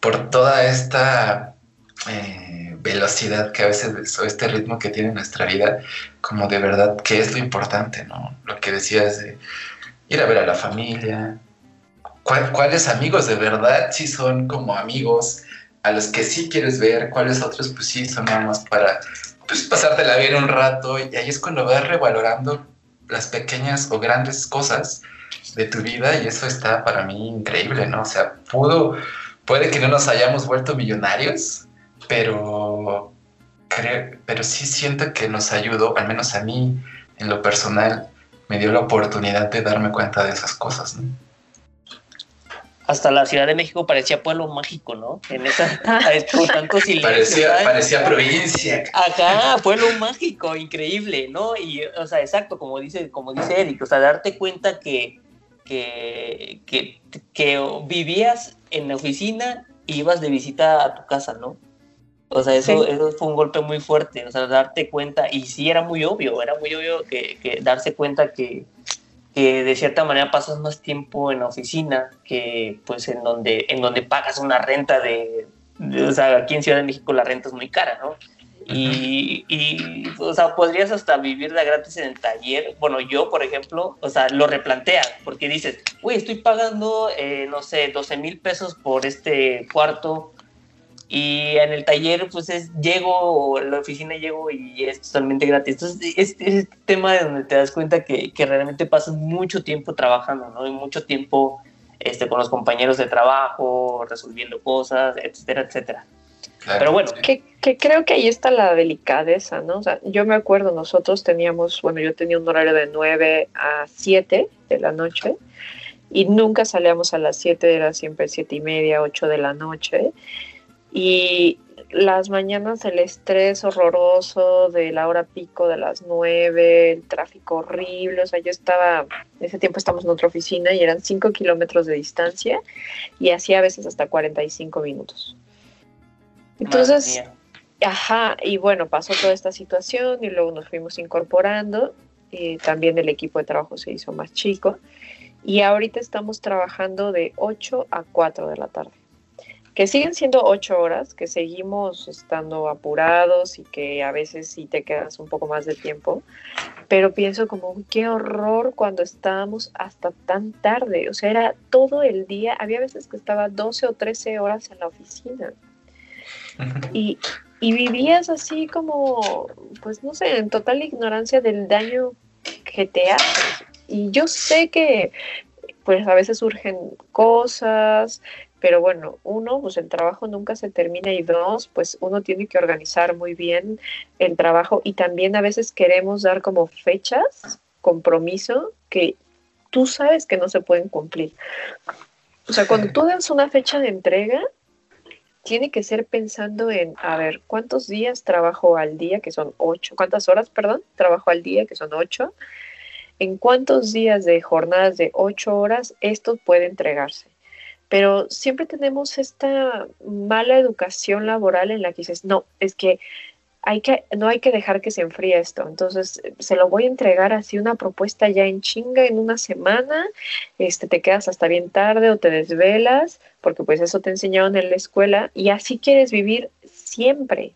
por toda esta eh, velocidad que a veces, o este ritmo que tiene nuestra vida, como de verdad, ¿qué es lo importante, ¿no? Lo que decías de ir a ver a la familia, cuáles amigos de verdad sí son como amigos, a los que sí quieres ver, cuáles otros pues sí son nada más para pues, pasártela bien un rato y ahí es cuando vas revalorando las pequeñas o grandes cosas de tu vida y eso está para mí increíble, ¿no? O sea, pudo, puede que no nos hayamos vuelto millonarios, pero creo, pero sí siento que nos ayudó, al menos a mí en lo personal, me dio la oportunidad de darme cuenta de esas cosas, ¿no? hasta la Ciudad de México parecía pueblo mágico, ¿no? En esa, tanto Parecía, parecía provincia. Acá, pueblo mágico, increíble, ¿no? Y, o sea, exacto, como dice, como dice Eric, o sea, darte cuenta que, que, que, que vivías en la oficina y ibas de visita a tu casa, ¿no? O sea, eso, eso fue un golpe muy fuerte, o sea, darte cuenta, y sí era muy obvio, era muy obvio que, que darse cuenta que, que de cierta manera pasas más tiempo en la oficina que pues en donde, en donde pagas una renta de, o sea, aquí en Ciudad de México la renta es muy cara, ¿no? Y, y, o sea, podrías hasta vivir de gratis en el taller. Bueno, yo, por ejemplo, o sea, lo replanteas, porque dices, uy, estoy pagando, eh, no sé, 12 mil pesos por este cuarto, y en el taller, pues es, llego, la oficina llego y es totalmente gratis. Entonces, este, este tema de donde te das cuenta que, que, realmente pasas mucho tiempo trabajando, ¿no? Y mucho tiempo este, con los compañeros de trabajo, resolviendo cosas, etcétera, etcétera. Pero bueno. Que, que, creo que ahí está la delicadeza, ¿no? O sea, yo me acuerdo, nosotros teníamos, bueno, yo tenía un horario de 9 a 7 de la noche y nunca salíamos a las 7, era siempre siete y media, 8 de la noche. Y las mañanas el estrés horroroso de la hora pico de las 9, el tráfico horrible, o sea, yo estaba, en ese tiempo estamos en otra oficina y eran 5 kilómetros de distancia y hacía a veces hasta 45 minutos. Entonces, ajá, y bueno, pasó toda esta situación y luego nos fuimos incorporando, y también el equipo de trabajo se hizo más chico. Y ahorita estamos trabajando de 8 a 4 de la tarde que siguen siendo ocho horas, que seguimos estando apurados y que a veces sí te quedas un poco más de tiempo, pero pienso como, qué horror cuando estábamos hasta tan tarde, o sea, era todo el día, había veces que estaba 12 o 13 horas en la oficina. Y, y vivías así como, pues no sé, en total ignorancia del daño que te hace. Y yo sé que pues a veces surgen cosas, pero bueno, uno, pues el trabajo nunca se termina y dos, pues uno tiene que organizar muy bien el trabajo y también a veces queremos dar como fechas, compromiso, que tú sabes que no se pueden cumplir. O sea, cuando tú das una fecha de entrega, tiene que ser pensando en, a ver, ¿cuántos días trabajo al día, que son ocho? ¿Cuántas horas, perdón, trabajo al día, que son ocho? ¿En cuántos días de jornadas de ocho horas esto puede entregarse? Pero siempre tenemos esta mala educación laboral en la que dices, no, es que hay que, no hay que dejar que se enfríe esto. Entonces, se lo voy a entregar así una propuesta ya en chinga en una semana, este, te quedas hasta bien tarde o te desvelas, porque pues eso te enseñaron en la escuela, y así quieres vivir siempre.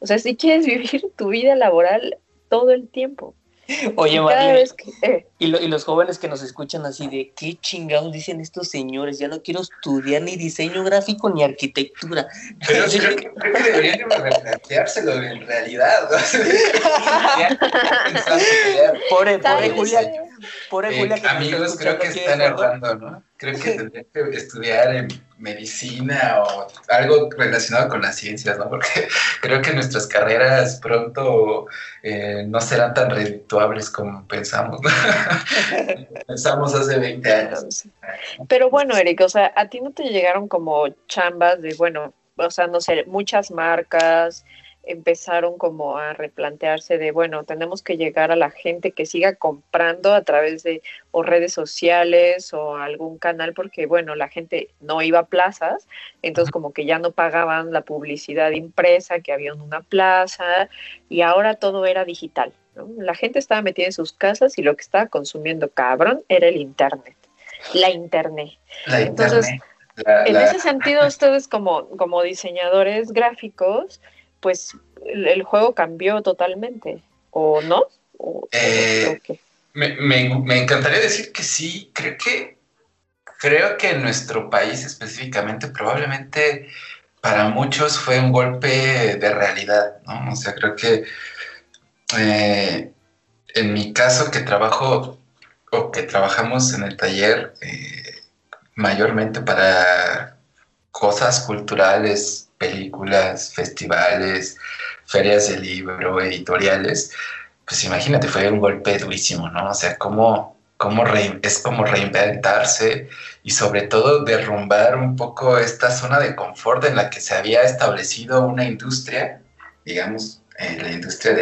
O sea, si quieres vivir tu vida laboral todo el tiempo. Oye, Marlene, eh. y, los jóvenes que nos escuchan así de qué chingados dicen estos señores, ya no quiero estudiar ni diseño gráfico ni arquitectura. Pero creo, que, creo que deberían replanteárselo en realidad. pobre, pobre Julia, pobre Julia. amigos, creo que están errando, ¿no? Creo que tendría que estudiar en medicina o algo relacionado con las ciencias, ¿no? Porque creo que nuestras carreras pronto eh, no serán tan redituables como pensamos, ¿no? pensamos hace 20 años. Pero bueno, Eric, o sea, a ti no te llegaron como chambas de, bueno, o sea, no sé, muchas marcas, empezaron como a replantearse de, bueno, tenemos que llegar a la gente que siga comprando a través de o redes sociales o algún canal, porque, bueno, la gente no iba a plazas, entonces como que ya no pagaban la publicidad impresa que había en una plaza y ahora todo era digital. La gente estaba metida en sus casas y lo que estaba consumiendo cabrón era el Internet, la Internet. entonces, en ese sentido, ustedes como, como diseñadores gráficos, pues el, juego cambió totalmente, ¿o no? Eh, me, encantaría decir que sí, creo que, creo que en nuestro país específicamente probablemente para muchos fue un golpe de realidad, ¿no? O sea, creo que eh, en mi caso que trabajo o que trabajamos en el taller eh, mayormente para cosas culturales películas, festivales, ferias de libro, editoriales, pues imagínate, fue un golpe durísimo, ¿no? O sea, cómo, cómo es como reinventarse y sobre todo derrumbar un poco esta zona de confort en la que se había establecido una industria, digamos, la industria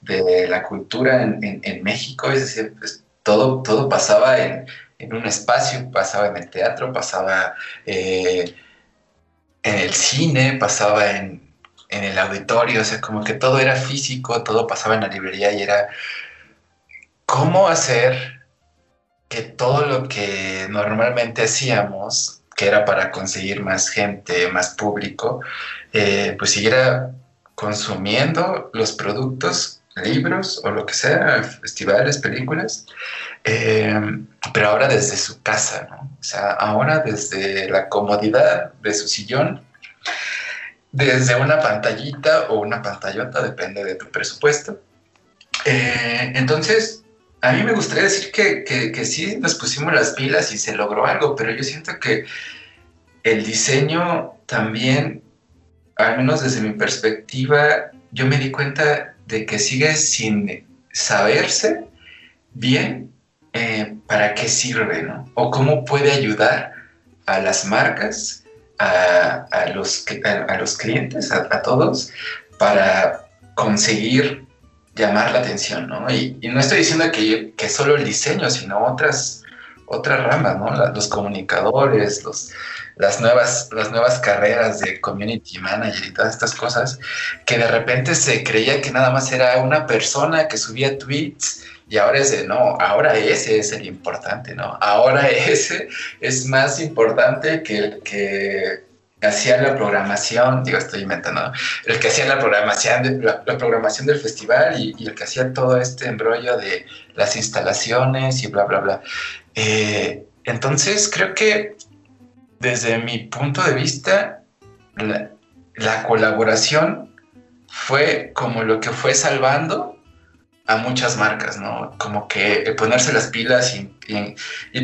de la cultura en, en, México, es decir, pues, todo, todo pasaba en, en, un espacio, pasaba en el teatro, pasaba... Eh, en el cine, pasaba en, el auditorio, o sea, como que todo era físico, todo pasaba en la librería y era cómo hacer que todo lo que normalmente hacíamos, que era para conseguir más gente, más público, eh, pues siguiera consumiendo los productos, libros o lo que sea, festivales, películas, eh, pero ahora desde su casa. O sea, ahora desde la comodidad de su sillón, desde una pantallita o una pantallota, depende de tu presupuesto. Eh, entonces, a mí me gustaría decir que, que, sí nos pusimos las pilas y se logró algo, pero yo siento que el diseño también, al menos desde mi perspectiva, yo me di cuenta de que sigue sin saberse bien para qué sirve, ¿no? O cómo puede ayudar a las marcas, a, los, a, los clientes, a, todos, para conseguir llamar la atención, ¿no? Y, no estoy diciendo que, que, solo el diseño, sino otras, otras ramas, ¿no? los comunicadores, los, las, nuevas, las nuevas carreras de community manager y todas estas cosas, que de repente se creía que nada más era una persona que subía tweets y ahora es de, no, ahora ese es el importante, ¿no? Ahora ese es más importante que el que hacía la programación, digo, estoy inventando, el que hacía la programación, la, programación del festival y, el que hacía todo este embrollo de las instalaciones y bla, bla, bla. Eh, entonces, creo que desde mi punto de vista, la colaboración fue como lo que fue salvando a muchas marcas, ¿no? Como que ponerse las pilas y,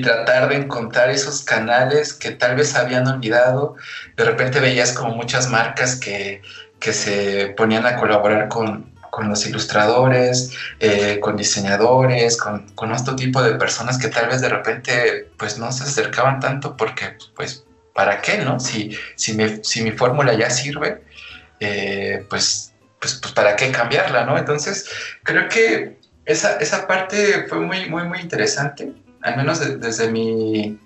tratar de encontrar esos canales que tal vez habían olvidado. De repente veías como muchas marcas que, que se ponían a colaborar con, con los ilustradores, eh, con diseñadores, con, con otro tipo de personas que tal vez de repente pues no se acercaban tanto porque pues ¿para qué, no? Si, si, si mi fórmula ya sirve, eh, pues pues, pues para qué cambiarla, ¿no? Entonces, creo que esa, esa parte fue muy, muy, muy interesante, al menos desde, mi,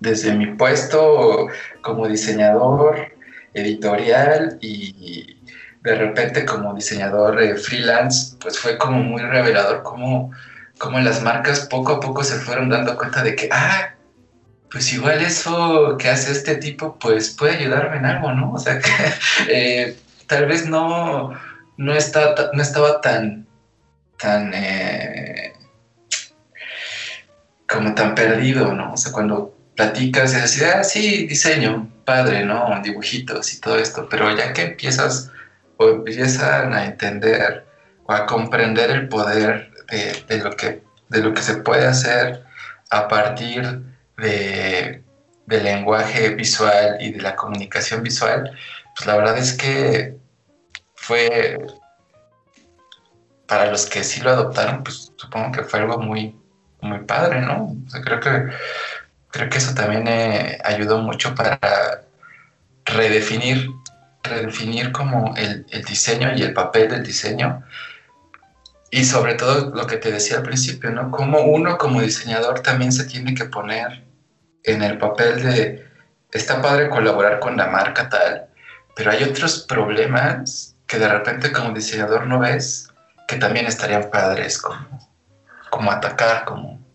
desde mi puesto como diseñador editorial y de repente como diseñador eh, freelance, pues fue como muy revelador cómo las marcas poco a poco se fueron dando cuenta de que, ah, pues igual eso que hace este tipo, pues puede ayudarme en algo, ¿no? O sea, que eh, tal vez no, no, está, no estaba tan, tan, eh, como tan perdido, ¿no? O sea, cuando platicas y decís, ah, sí, diseño, padre, ¿no? Dibujitos y todo esto, pero ya que empiezas o empiezan a entender o a comprender el poder de, lo, que, de lo que se puede hacer a partir de, del lenguaje visual y de la comunicación visual, pues la verdad es que fue, para los que sí lo adoptaron, pues supongo que fue algo muy, muy padre, ¿no? creo que, creo que eso también eh, ayudó mucho para redefinir, redefinir como el, el diseño y el papel del diseño y sobre todo lo que te decía al principio, ¿no? Como uno como diseñador también se tiene que poner en el papel de, está padre colaborar con la marca tal, pero hay otros problemas que de repente como diseñador no ves que también estarían padres como, como atacar, como,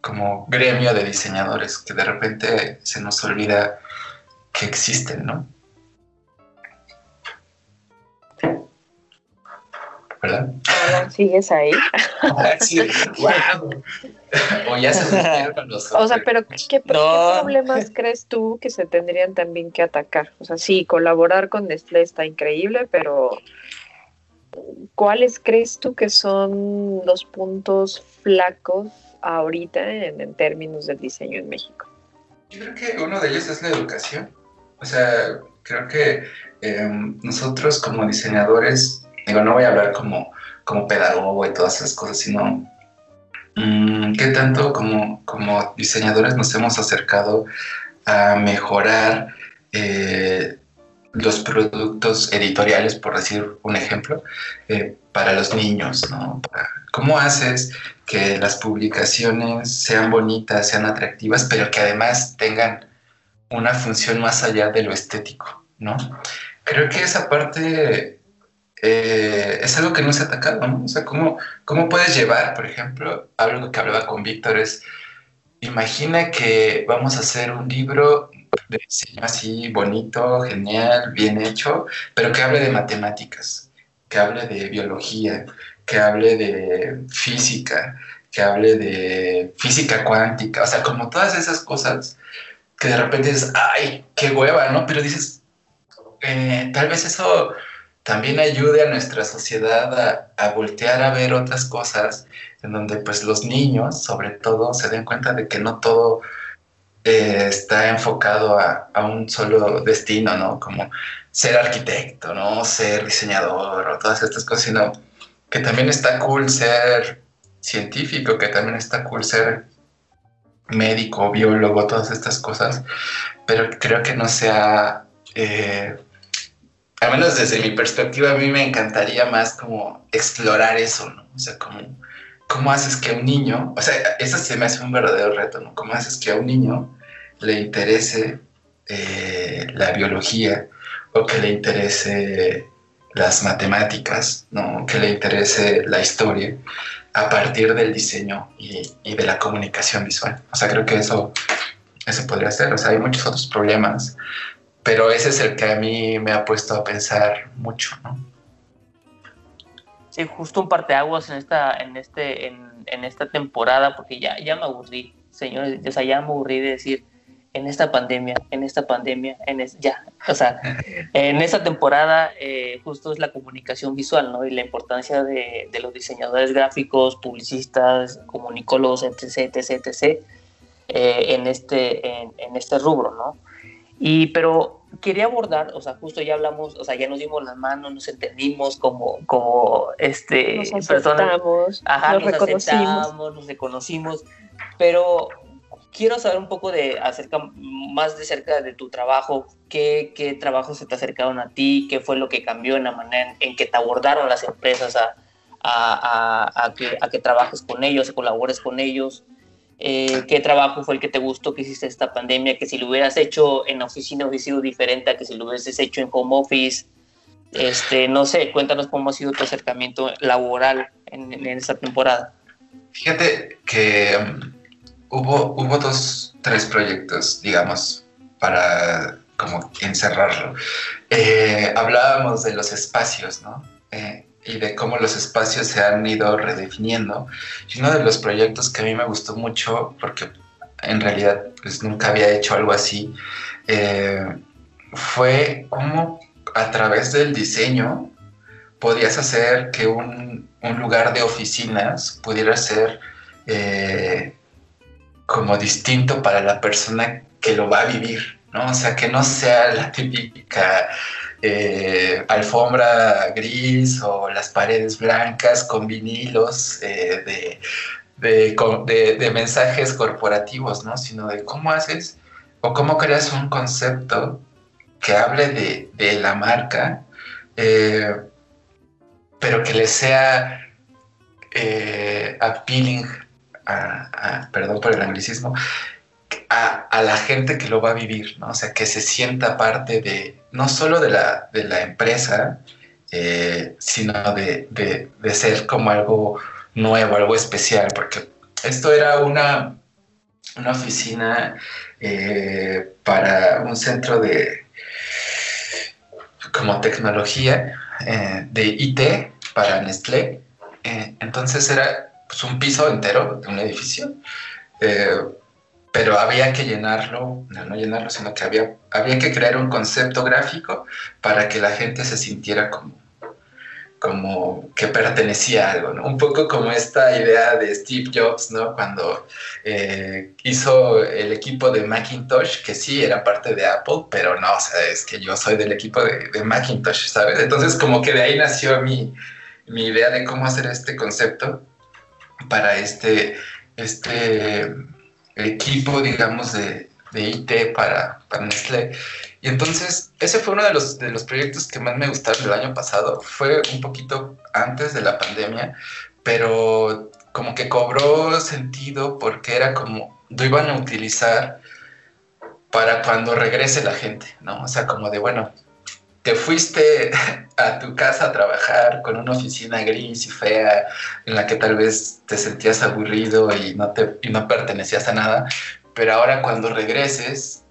como gremio de diseñadores, que de repente se nos olvida que existen, ¿no? ¿Verdad? ¿Sigues ahí? sí, wow. o ya se los O sea, pero ¿qué, problemas crees tú que se tendrían también que atacar? O sea, sí, colaborar con Nestlé está increíble, pero ¿cuáles crees tú que son los puntos flacos ahorita en, términos del diseño en México? Yo creo que uno de ellos es la educación. O sea, creo que em, nosotros como diseñadores, digo, no voy a hablar como, como pedagogo y todas esas cosas, sino Mm, ¿Qué tanto como, como diseñadores nos hemos acercado a mejorar eh, los productos editoriales, por decir un ejemplo, eh, para los niños? ¿Cómo haces que las publicaciones sean bonitas, sean atractivas, pero que además tengan una función más allá de lo estético? ¿no? Creo que esa parte eh, es algo que no se ha atacado, ¿no? O sea, ¿cómo, ¿cómo puedes llevar, por ejemplo, algo que hablaba con Víctor es, imagina que vamos a hacer un libro de diseño así bonito, genial, bien hecho, pero que hable de matemáticas, que hable de biología, que hable de física, que hable de física cuántica, o sea, como todas esas cosas que de repente dices, ay, qué hueva, ¿no? Pero dices, eh, tal vez eso también ayude a nuestra sociedad a, voltear a ver otras cosas en donde pues los niños sobre todo se den cuenta de que no todo eh, está enfocado a, un solo destino, ¿no? Como ser arquitecto, ¿no? Ser diseñador o todas estas cosas, sino que también está cool ser científico, que también está cool ser médico, biólogo, todas estas cosas, pero creo que no sea, eh, al menos desde mi perspectiva, a mí me encantaría más como explorar eso, ¿no? O sea, como, ¿cómo haces que a un niño, o sea, eso se me hace un verdadero reto, ¿no? ¿Cómo haces que a un niño le interese eh, la biología o que le interese las matemáticas, ¿no? que le interese la historia a partir del diseño y, de la comunicación visual. O sea, creo que eso, eso podría ser. O sea, hay muchos otros problemas, pero ese es el que a mí me ha puesto a pensar mucho, ¿no? Sí, justo un parteaguas en esta, en este, en, en esta temporada, porque ya, ya me aburrí, señores, o sea, ya me aburrí de decir, en esta pandemia, en esta pandemia, en ya, o sea, en esta temporada eh, justo es la comunicación visual, ¿no? Y la importancia de, de los diseñadores gráficos, publicistas, comunicólogos, etc., etc., etc., eh, en, este, en, en, este rubro, ¿no? Y, pero quería abordar, o sea, justo ya hablamos, o sea, ya nos dimos las manos, nos entendimos como, como, este, nos personas, ajá, nos, nos reconocimos. nos reconocimos, pero quiero saber un poco de acerca, más de cerca de tu trabajo, qué, qué trabajos se te acercaron a ti, qué fue lo que cambió en la manera en, que te abordaron las empresas a, a, a, que, a que trabajes con ellos, colabores con ellos. Eh, ¿Qué trabajo fue el que te gustó que hiciste esta pandemia? Que si lo hubieras hecho en oficina hubiese sido diferente a que si lo hubieses hecho en home office. Este, no sé, cuéntanos cómo ha sido tu acercamiento laboral en, en esta temporada. Fíjate que hubo, hubo dos, tres proyectos, digamos, para como encerrarlo. Eh, hablábamos de los espacios, ¿no? Eh, y de cómo los espacios se han ido redefiniendo. Y uno de los proyectos que a mí me gustó mucho, porque en realidad pues nunca había hecho algo así, eh, fue cómo a través del diseño podías hacer que un, lugar de oficinas pudiera ser como distinto para la persona que lo va a vivir, ¿no? O sea, que no sea la típica eh, alfombra gris o las paredes blancas con vinilos eh, de, de, mensajes corporativos, ¿no? Sino de cómo haces o cómo creas un concepto que hable de, la marca, eh, pero que le sea appealing perdón por el anglicismo, a, la gente que lo va a vivir, ¿no? O sea, que se sienta parte de, no solo de la, de la empresa, eh, sino de, de, ser como algo nuevo, algo especial, porque esto era una, una oficina eh, para un centro de como tecnología eh, de IT para Nestlé. entonces era pues, un piso entero de un edificio, pero había que llenarlo, no, llenarlo, sino que había, había que crear un concepto gráfico para que la gente se sintiera como, como que pertenecía a algo, ¿no? Un poco como esta idea de Steve Jobs, ¿no? Cuando eh, hizo el equipo de Macintosh, que sí era parte de Apple, pero no, o sea, es que yo soy del equipo de, de Macintosh, ¿sabes? Entonces como que de ahí nació mi, mi idea de cómo hacer este concepto para este, este equipo, digamos, de, de IT para, para, Nestlé. Y entonces, ese fue uno de los, de los proyectos que más me gustaron del año pasado. Fue un poquito antes de la pandemia, pero como que cobró sentido porque era como, lo iban a utilizar para cuando regrese la gente, ¿no? O sea, como de, bueno, te fuiste a tu casa a trabajar con una oficina gris y fea en la que tal vez te sentías aburrido y no, te, no pertenecías a nada, pero ahora cuando regreses,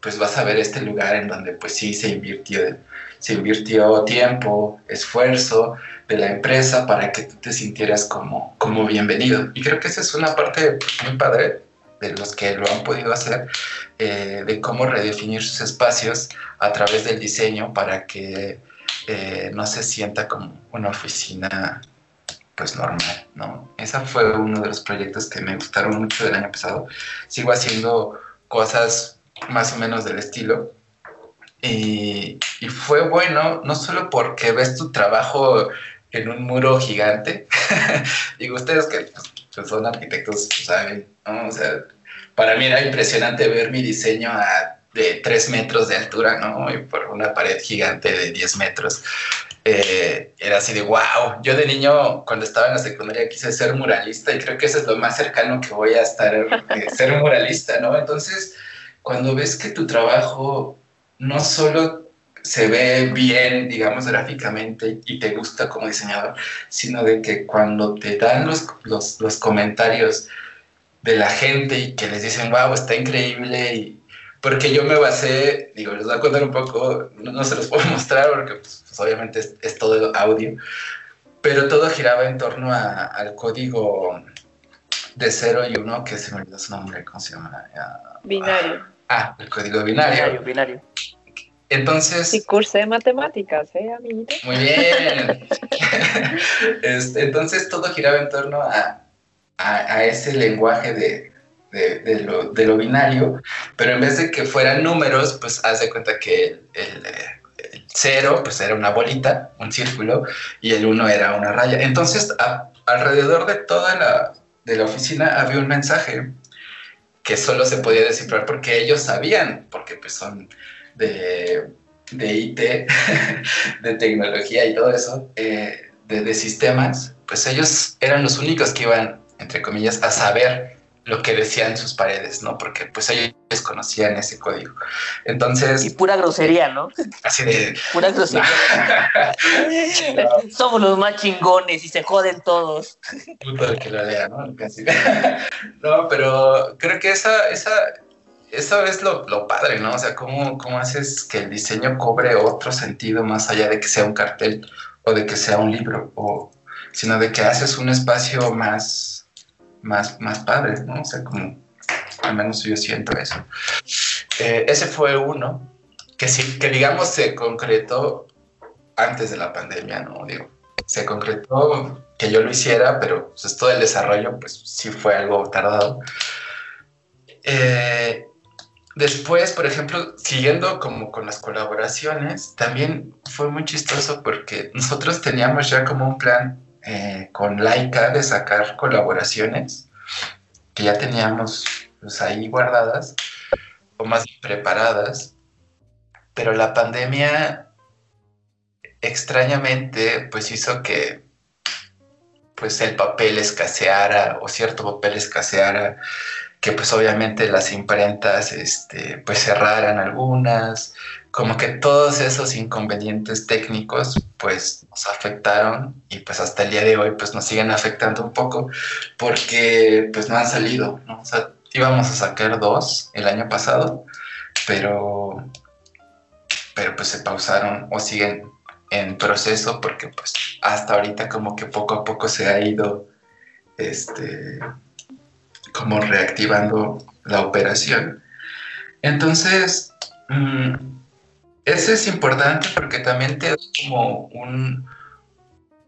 pues vas a ver este lugar en donde pues sí se invirtió, se invirtió tiempo, esfuerzo de la empresa para que tú te sintieras como, como bienvenido. Y creo que esa es una parte muy padre de los que lo han podido hacer, eh, de cómo redefinir sus espacios a través del diseño para que eh, no se sienta como una oficina pues normal, ¿no? Ese fue uno de los proyectos que me gustaron mucho del año pasado. Sigo haciendo cosas más o menos del estilo. Y, fue bueno, no solo porque ves tu trabajo en un muro gigante. Digo, ustedes que pues, son arquitectos, saben, ¿no? O sea, para mí era impresionante ver mi diseño a de 3 metros de altura, ¿no? Y por una pared gigante de 10 metros. Eh, era así de wow. Yo de niño, cuando estaba en la secundaria, quise ser muralista y creo que eso es lo más cercano que voy a estar, eh, ser muralista, ¿no? Entonces, cuando ves que tu trabajo no solo se ve bien, digamos, gráficamente y te gusta como diseñador, sino de que cuando te dan los, los, los comentarios de la gente y que les dicen, wow, está increíble y porque yo me basé, digo, les voy a contar un poco, no, se los puedo mostrar porque pues, pues, obviamente es, todo el audio, pero todo giraba en torno al código de 0 y 1, que se me olvidó su nombre, ¿cómo se llama? Binario. Ah, el código binario. Binario, binario. Entonces... Y cursé matemáticas, ¿eh, amiguito? Muy bien. Este, entonces todo giraba en torno a, a ese lenguaje de, de, lo, binario, pero en vez de que fueran números, pues haz de cuenta que el, cero pues era una bolita, un círculo, y el uno era una raya. Entonces, alrededor de toda la, de la oficina había un mensaje que solo se podía descifrar porque ellos sabían, porque pues son de, de IT, de tecnología y todo eso, eh, de, de sistemas, pues ellos eran los únicos que iban, entre comillas, a saber lo que decían sus paredes, ¿no? Porque pues ellos conocían ese código. Entonces... Y pura grosería, ¿no? Así de... Pura grosería. Somos los más chingones y se joden todos. Puto el que lo lea, ¿no? no, pero creo que esa, esa, eso es lo, lo, padre, ¿no? O sea, ¿cómo, ¿cómo haces que el diseño cobre otro sentido más allá de que sea un cartel o de que sea un libro, o, sino de que haces un espacio más más, más padres, ¿no? O sea, como, al menos yo siento eso. Eh, ese fue uno que sí, que digamos se concretó antes de la pandemia, ¿no? Digo, se concretó que yo lo hiciera, pero pues, todo el desarrollo, pues sí fue algo tardado. Eh, después, por ejemplo, siguiendo como con las colaboraciones, también fue muy chistoso porque nosotros teníamos ya como un plan eh, con Laika de sacar colaboraciones que ya teníamos pues, ahí guardadas o más preparadas, pero la pandemia extrañamente pues hizo que pues el papel escaseara o cierto papel escaseara que pues obviamente las imprentas este, pues cerraran algunas, como que todos esos inconvenientes técnicos pues nos afectaron y pues hasta el día de hoy pues nos siguen afectando un poco porque pues no han salido, ¿no? O íbamos a sacar dos el año pasado, pero, pero pues se pausaron o siguen en proceso porque pues hasta ahorita como que poco a poco se ha ido este como reactivando la operación. Entonces, mm, eso es importante porque también te da como un,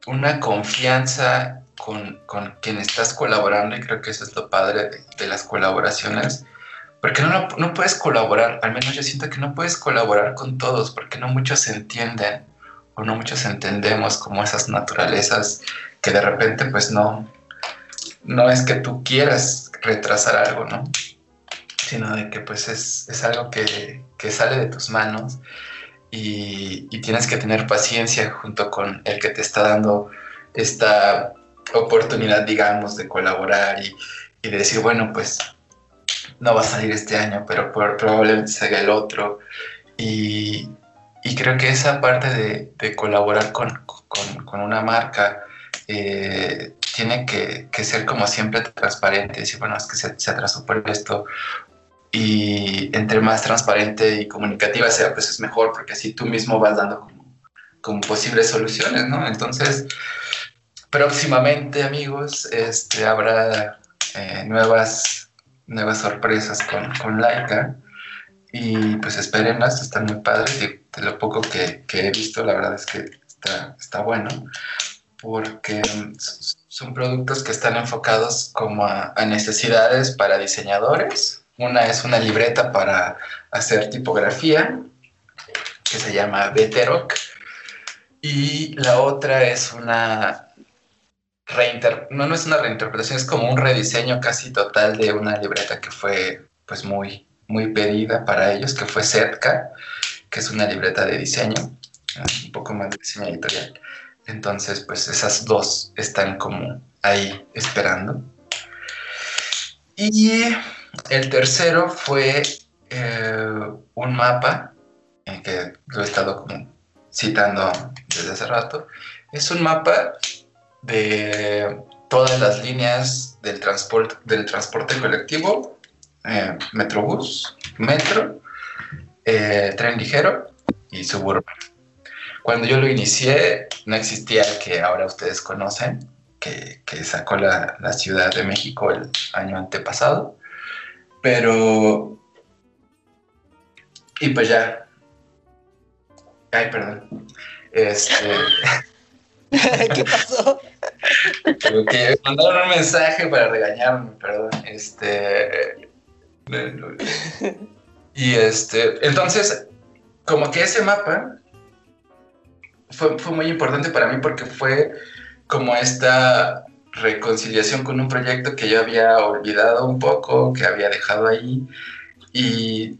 una confianza con, con, quien estás colaborando y creo que eso es lo padre de, las colaboraciones. Porque no, no puedes colaborar, al menos yo siento que no puedes colaborar con todos porque no muchos entienden o no muchos entendemos como esas naturalezas que de repente pues no, no es que tú quieras retrasar algo, ¿no? Sino de que pues es, es algo que, que, sale de tus manos y, y, tienes que tener paciencia junto con el que te está dando esta oportunidad, digamos, de colaborar y, y de decir, bueno, pues no va a salir este año, pero probablemente salga el otro. Y, y creo que esa parte de, de colaborar con, con, con, una marca eh, tiene que, que, ser como siempre transparente, decir, bueno, es que se, se, atrasó por esto. Y entre más transparente y comunicativa sea, pues es mejor, porque así tú mismo vas dando como, como posibles soluciones, ¿no? Entonces, próximamente, amigos, este, habrá eh, nuevas, nuevas sorpresas con, con Laika. Y pues espérenlas, están muy padres. De, lo poco que, que, he visto, la verdad es que está, está bueno porque son productos que están enfocados como a, necesidades para diseñadores. Una es una libreta para hacer tipografía, que se llama Veteroc, y la otra es una reinter no, no es una reinterpretación, es como un rediseño casi total de una libreta que fue pues muy, muy pedida para ellos, que fue Setka, que es una libreta de diseño, un poco más de diseño editorial. Entonces, pues esas dos están como ahí esperando. Y el tercero fue eh, un mapa, eh, que lo he estado como citando desde hace rato. Es un mapa de todas las líneas del transporte, del transporte colectivo, eh, Metrobús, Metro, tren ligero y suburbano. Cuando yo lo inicié, no existía el que ahora ustedes conocen, que, sacó la, Ciudad de México el año antepasado. Pero... Y pues ya. Ay, perdón. Este... ¿Qué pasó? que mandaron un mensaje para regañarme, perdón. Este. Y este. Entonces, como que ese mapa fue, fue muy importante para mí porque fue como esta reconciliación con un proyecto que yo había olvidado un poco, que había dejado ahí, y,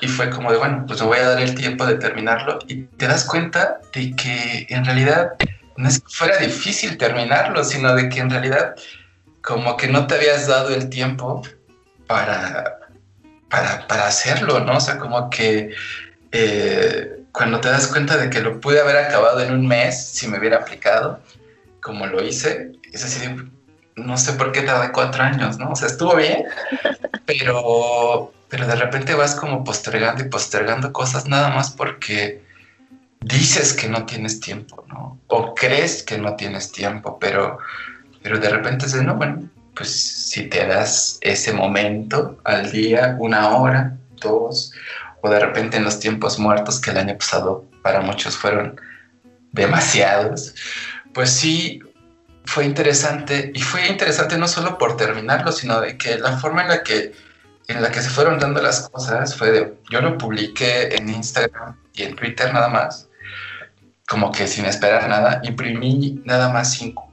y, fue como de, bueno, pues me voy a dar el tiempo de terminarlo, y te das cuenta de que en realidad no es que fuera difícil terminarlo, sino de que en realidad como que no te habías dado el tiempo para, para, para hacerlo, ¿no? O sea, como que... Eh, cuando te das cuenta de que lo pude haber acabado en un mes si me hubiera aplicado, como lo hice, es así no sé por qué tardé cuatro años, ¿no? O sea, estuvo bien, pero, pero de repente vas como postergando y postergando cosas nada más porque dices que no tienes tiempo, ¿no? O crees que no tienes tiempo, pero, pero de repente dices, no, bueno, pues si te das ese momento al día, una hora, dos, o de repente en los tiempos muertos que el año pasado para muchos fueron demasiados, pues sí fue interesante y fue interesante no solo por terminarlo, sino de que la forma en la que en la que se fueron dando las cosas fue de yo lo publiqué en Instagram y en Twitter nada más, como que sin esperar nada, imprimí nada más cinco.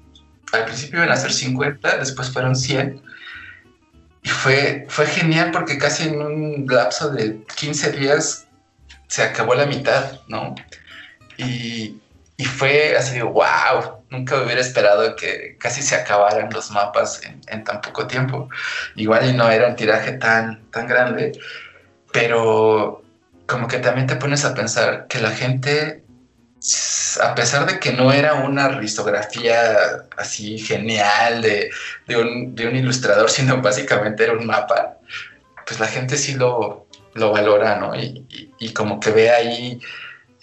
Al principio iban a ser 50, después fueron 100 y fue, fue genial porque casi en un lapso de 15 días se acabó la mitad, ¿no? Y, y fue así, wow, nunca hubiera esperado que casi se acabaran los mapas en, tan poco tiempo. Igual y no era un tiraje tan, tan grande, pero como que también te pones a pensar que la gente, a pesar de que no era una risografía así genial de, un, ilustrador, sino básicamente era un mapa, pues la gente sí lo, lo valora, ¿no? Y, como que ve ahí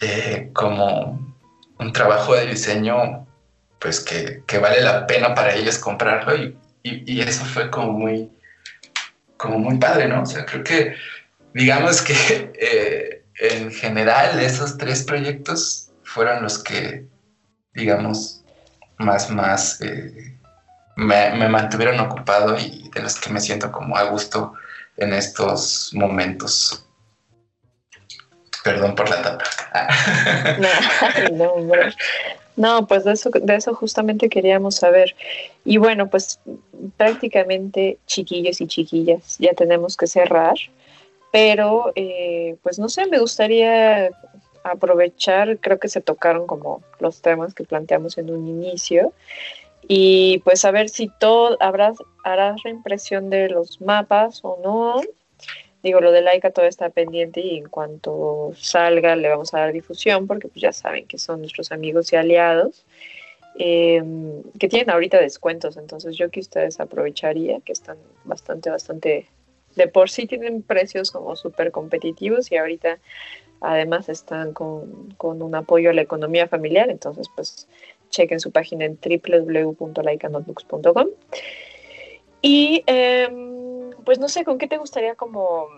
eh, como un trabajo de diseño pues que, vale la pena para ellos comprarlo y, eso fue como muy, como muy padre, ¿no? O sea, creo que digamos que eh, en general esos tres proyectos fueron los que, digamos, más, más eh, me, me, mantuvieron ocupado y de los que me siento como a gusto en estos momentos. Perdón por la tapa. no, no, pues de eso, de eso justamente queríamos saber. Y bueno, pues prácticamente chiquillos y chiquillas, ya tenemos que cerrar, pero eh, pues no sé, me gustaría aprovechar, creo que se tocaron como los temas que planteamos en un inicio, y pues saber si todo, habrás, harás reimpresión de los mapas o no, Digo, lo de Laika todo está pendiente y en cuanto salga le vamos a dar difusión porque pues ya saben que son nuestros amigos y aliados em, que tienen ahorita descuentos. Entonces yo que ustedes aprovecharía que están bastante, bastante, de por sí tienen precios como súper competitivos y ahorita además están con, con, un apoyo a la economía familiar. Entonces pues chequen su página en www.laikanotebooks.com. Y em, pues no sé, ¿con qué te gustaría como,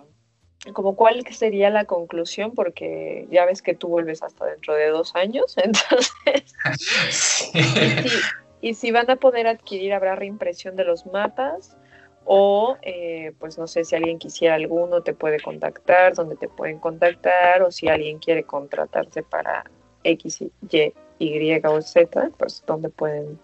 como cuál sería la conclusión? Porque ya ves que tú vuelves hasta dentro de dos años, entonces... Y, si, van a poder adquirir, habrá reimpresión de los mapas o eh, pues no sé si alguien quisiera alguno te puede contactar, dónde te pueden contactar o si alguien quiere contratarse para X, Y, Y o Z, pues dónde pueden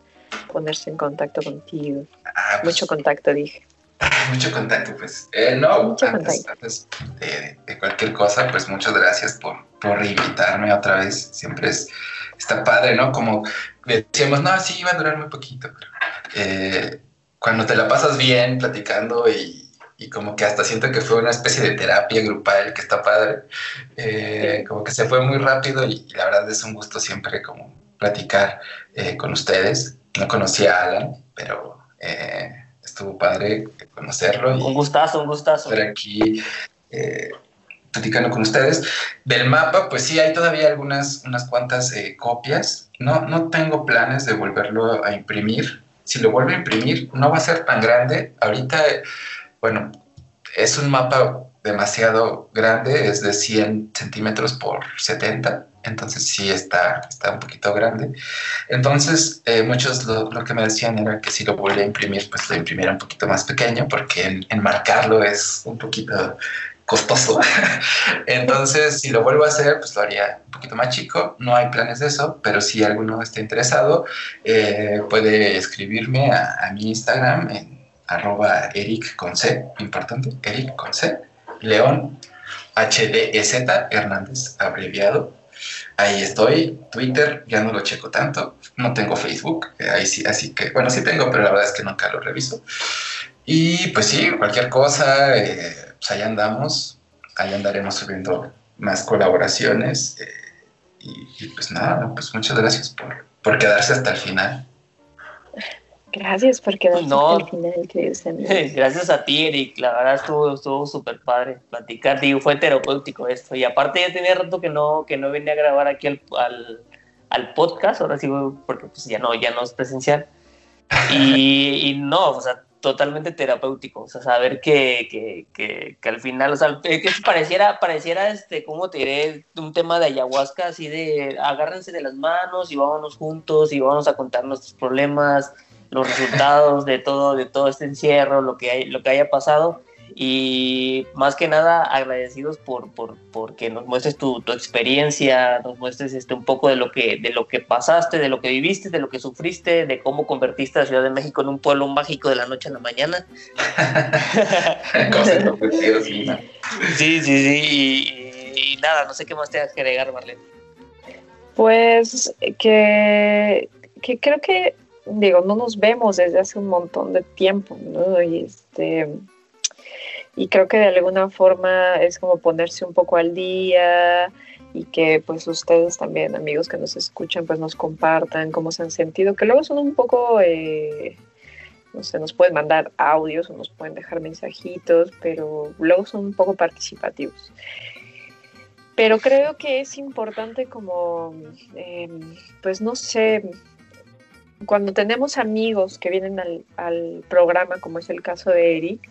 ponerse en contacto contigo. Ah, pues, Mucho contacto, dije. mucho contacto, pues. Eh, no, Mucho antes, contacto. antes de, de cualquier cosa, pues muchas gracias por, por invitarme otra vez. Siempre es, está padre, ¿no? Como decíamos, no, sí, iba a durar muy poquito, pero eh, cuando te la pasas bien platicando y, y como que hasta siento que fue una especie de terapia grupal que está padre, eh, Sí. como que se fue muy rápido y, y la verdad es un gusto siempre como platicar eh, con ustedes. No conocía a Alan, pero eh, estuvo padre conocerlo y Un gustazo, un gustazo. estar aquí eh, platicando con ustedes. Del mapa, pues sí, hay todavía algunas, unas cuantas eh, copias. No, no tengo planes de volverlo a imprimir. Si lo vuelvo a imprimir, no va a ser tan grande. Ahorita, bueno, es un mapa demasiado grande, es de 100 centímetros por 70, entonces sí está, está un poquito grande. Entonces, eh, muchos lo, lo que me decían era que si lo volvía a imprimir, pues lo imprimiera un poquito más pequeño, porque en- enmarcarlo es un poquito costoso. Entonces, si lo vuelvo a hacer, pues lo haría un poquito más chico. No hay planes de eso, pero si alguno está interesado, eh, puede escribirme a, mi Instagram en arroba Eric con C, importante, Eric con C, León HDZ Hernández, abreviado. Ahí estoy, Twitter, ya no lo checo tanto, no tengo Facebook, eh, ahí sí, así que, bueno, sí tengo, pero la verdad es que nunca lo reviso. Y pues sí, cualquier cosa, eh, pues ahí andamos, ahí andaremos subiendo más colaboraciones. eh, y, y, pues nada, pues muchas gracias por, por quedarse hasta el final. Gracias por quedarse No. hasta el final, queridos amigos. Gracias a ti, Eric. La verdad estuvo estuvo súper padre platicar. Digo, fue terapéutico esto. Y aparte ya tenía rato que no, que no venía a grabar aquí al, al, al podcast. Ahora sí, porque pues ya no, ya no es presencial. Y, y no, o sea, totalmente terapéutico. O sea, saber que, que, que, que al final, o sea, eh, que pareciera, pareciera, este, ¿cómo te diré? Un tema de ayahuasca, así de agárrense de las manos y vámonos juntos y vamos a contar nuestros problemas los resultados de todo, de todo este encierro, lo que, hay, lo que haya pasado. Y más que nada agradecidos por, por, por que nos muestres tu, tu, experiencia, nos muestres este, un poco de lo, que, de lo que pasaste, de lo que viviste, de lo que sufriste, de cómo convertiste a Ciudad de México en un pueblo mágico de la noche a la mañana. sí, sí, sí, y, nada, no sé qué más te que agregar, Marlene. Pues que, que creo que digo, no nos vemos desde hace un montón de tiempo, ¿no? Y este y creo que de alguna forma es como ponerse un poco al día y que pues ustedes también, amigos que nos escuchan, pues nos compartan cómo se han sentido, que luego son un poco, eh, no sé, nos pueden mandar audios o nos pueden dejar mensajitos, pero luego son un poco participativos. Pero creo que es importante como, eh, pues no sé, cuando tenemos amigos que vienen al, programa, como es el caso de Eric,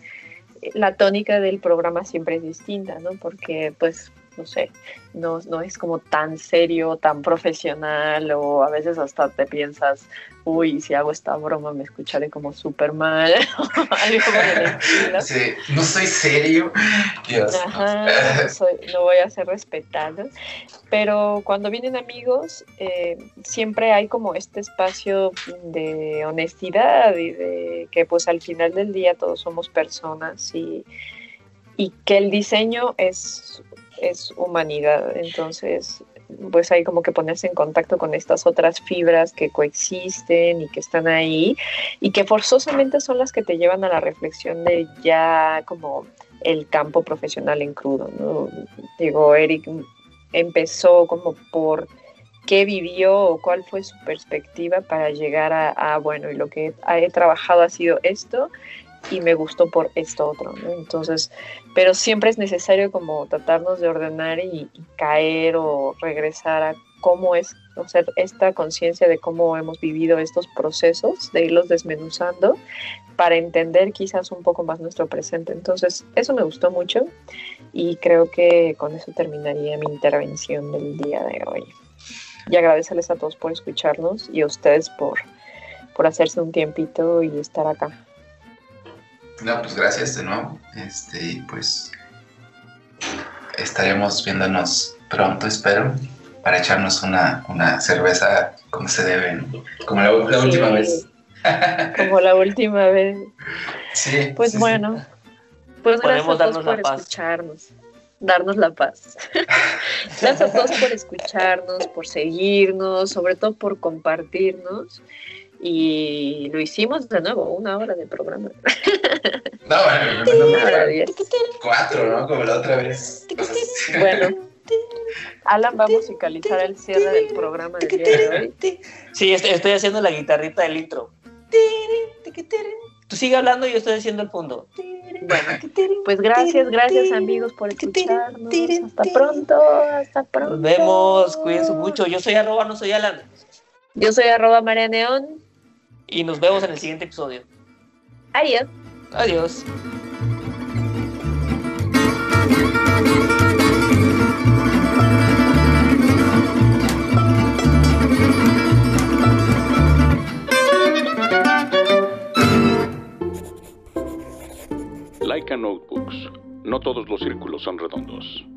la tónica del programa siempre es distinta, ¿no? Porque, pues, no sé, no, es como tan serio, tan profesional, o a veces hasta te piensas, uy, si hago esta broma me escucharé como súper mal, sí, no soy serio, Dios. Ajá, no, soy, no, voy a ser respetado, pero cuando vienen amigos, eh, siempre hay como este espacio de honestidad y de que pues al final del día todos somos personas y, y que el diseño es es humanidad. Entonces, pues hay como que ponerse en contacto con estas otras fibras que coexisten y que están ahí y que forzosamente son las que te llevan a la reflexión de ya como el campo profesional en crudo. Digo, Eric empezó como por qué vivió o cuál fue su perspectiva para llegar a, a bueno, y lo que he trabajado ha sido esto y me gustó por esto otro, ¿no? Entonces, pero siempre es necesario como tratarnos de ordenar y, caer o regresar a cómo es, o sea, esta conciencia de cómo hemos vivido estos procesos, de irlos desmenuzando para entender quizás un poco más nuestro presente. Entonces, eso me gustó mucho y creo que con eso terminaría mi intervención del día de hoy. Y agradecerles a todos por escucharnos y a ustedes por, por hacerse un tiempito y estar acá. No, pues gracias de nuevo. Este, pues estaremos viéndonos pronto, espero, para echarnos una, una cerveza como se debe, ¿no? como la, la sí. última vez. como la última vez. Sí. Pues sí, sí. bueno, pues gracias Podemos a todos darnos la por paz. escucharnos, darnos la paz. gracias a todos por escucharnos, por seguirnos, sobre todo por compartirnos. Y lo hicimos de nuevo, una hora de programa. No, bueno, diez. cuatro, ¿no? Como la otra vez. Bueno, Alan va a musicalizar el cierre del programa del día de hoy. Sí, estoy, estoy haciendo la guitarrita del intro. Tú sigue hablando y yo estoy haciendo el fondo. Bueno, pues gracias, gracias amigos por escucharnos. Hasta pronto, hasta pronto. Nos vemos, cuídense mucho. Yo soy arroba, no soy Alan. Yo soy arroba María Neón. Y nos vemos en el siguiente episodio. Adiós. Adiós. Laika Notebooks. No todos los círculos son redondos.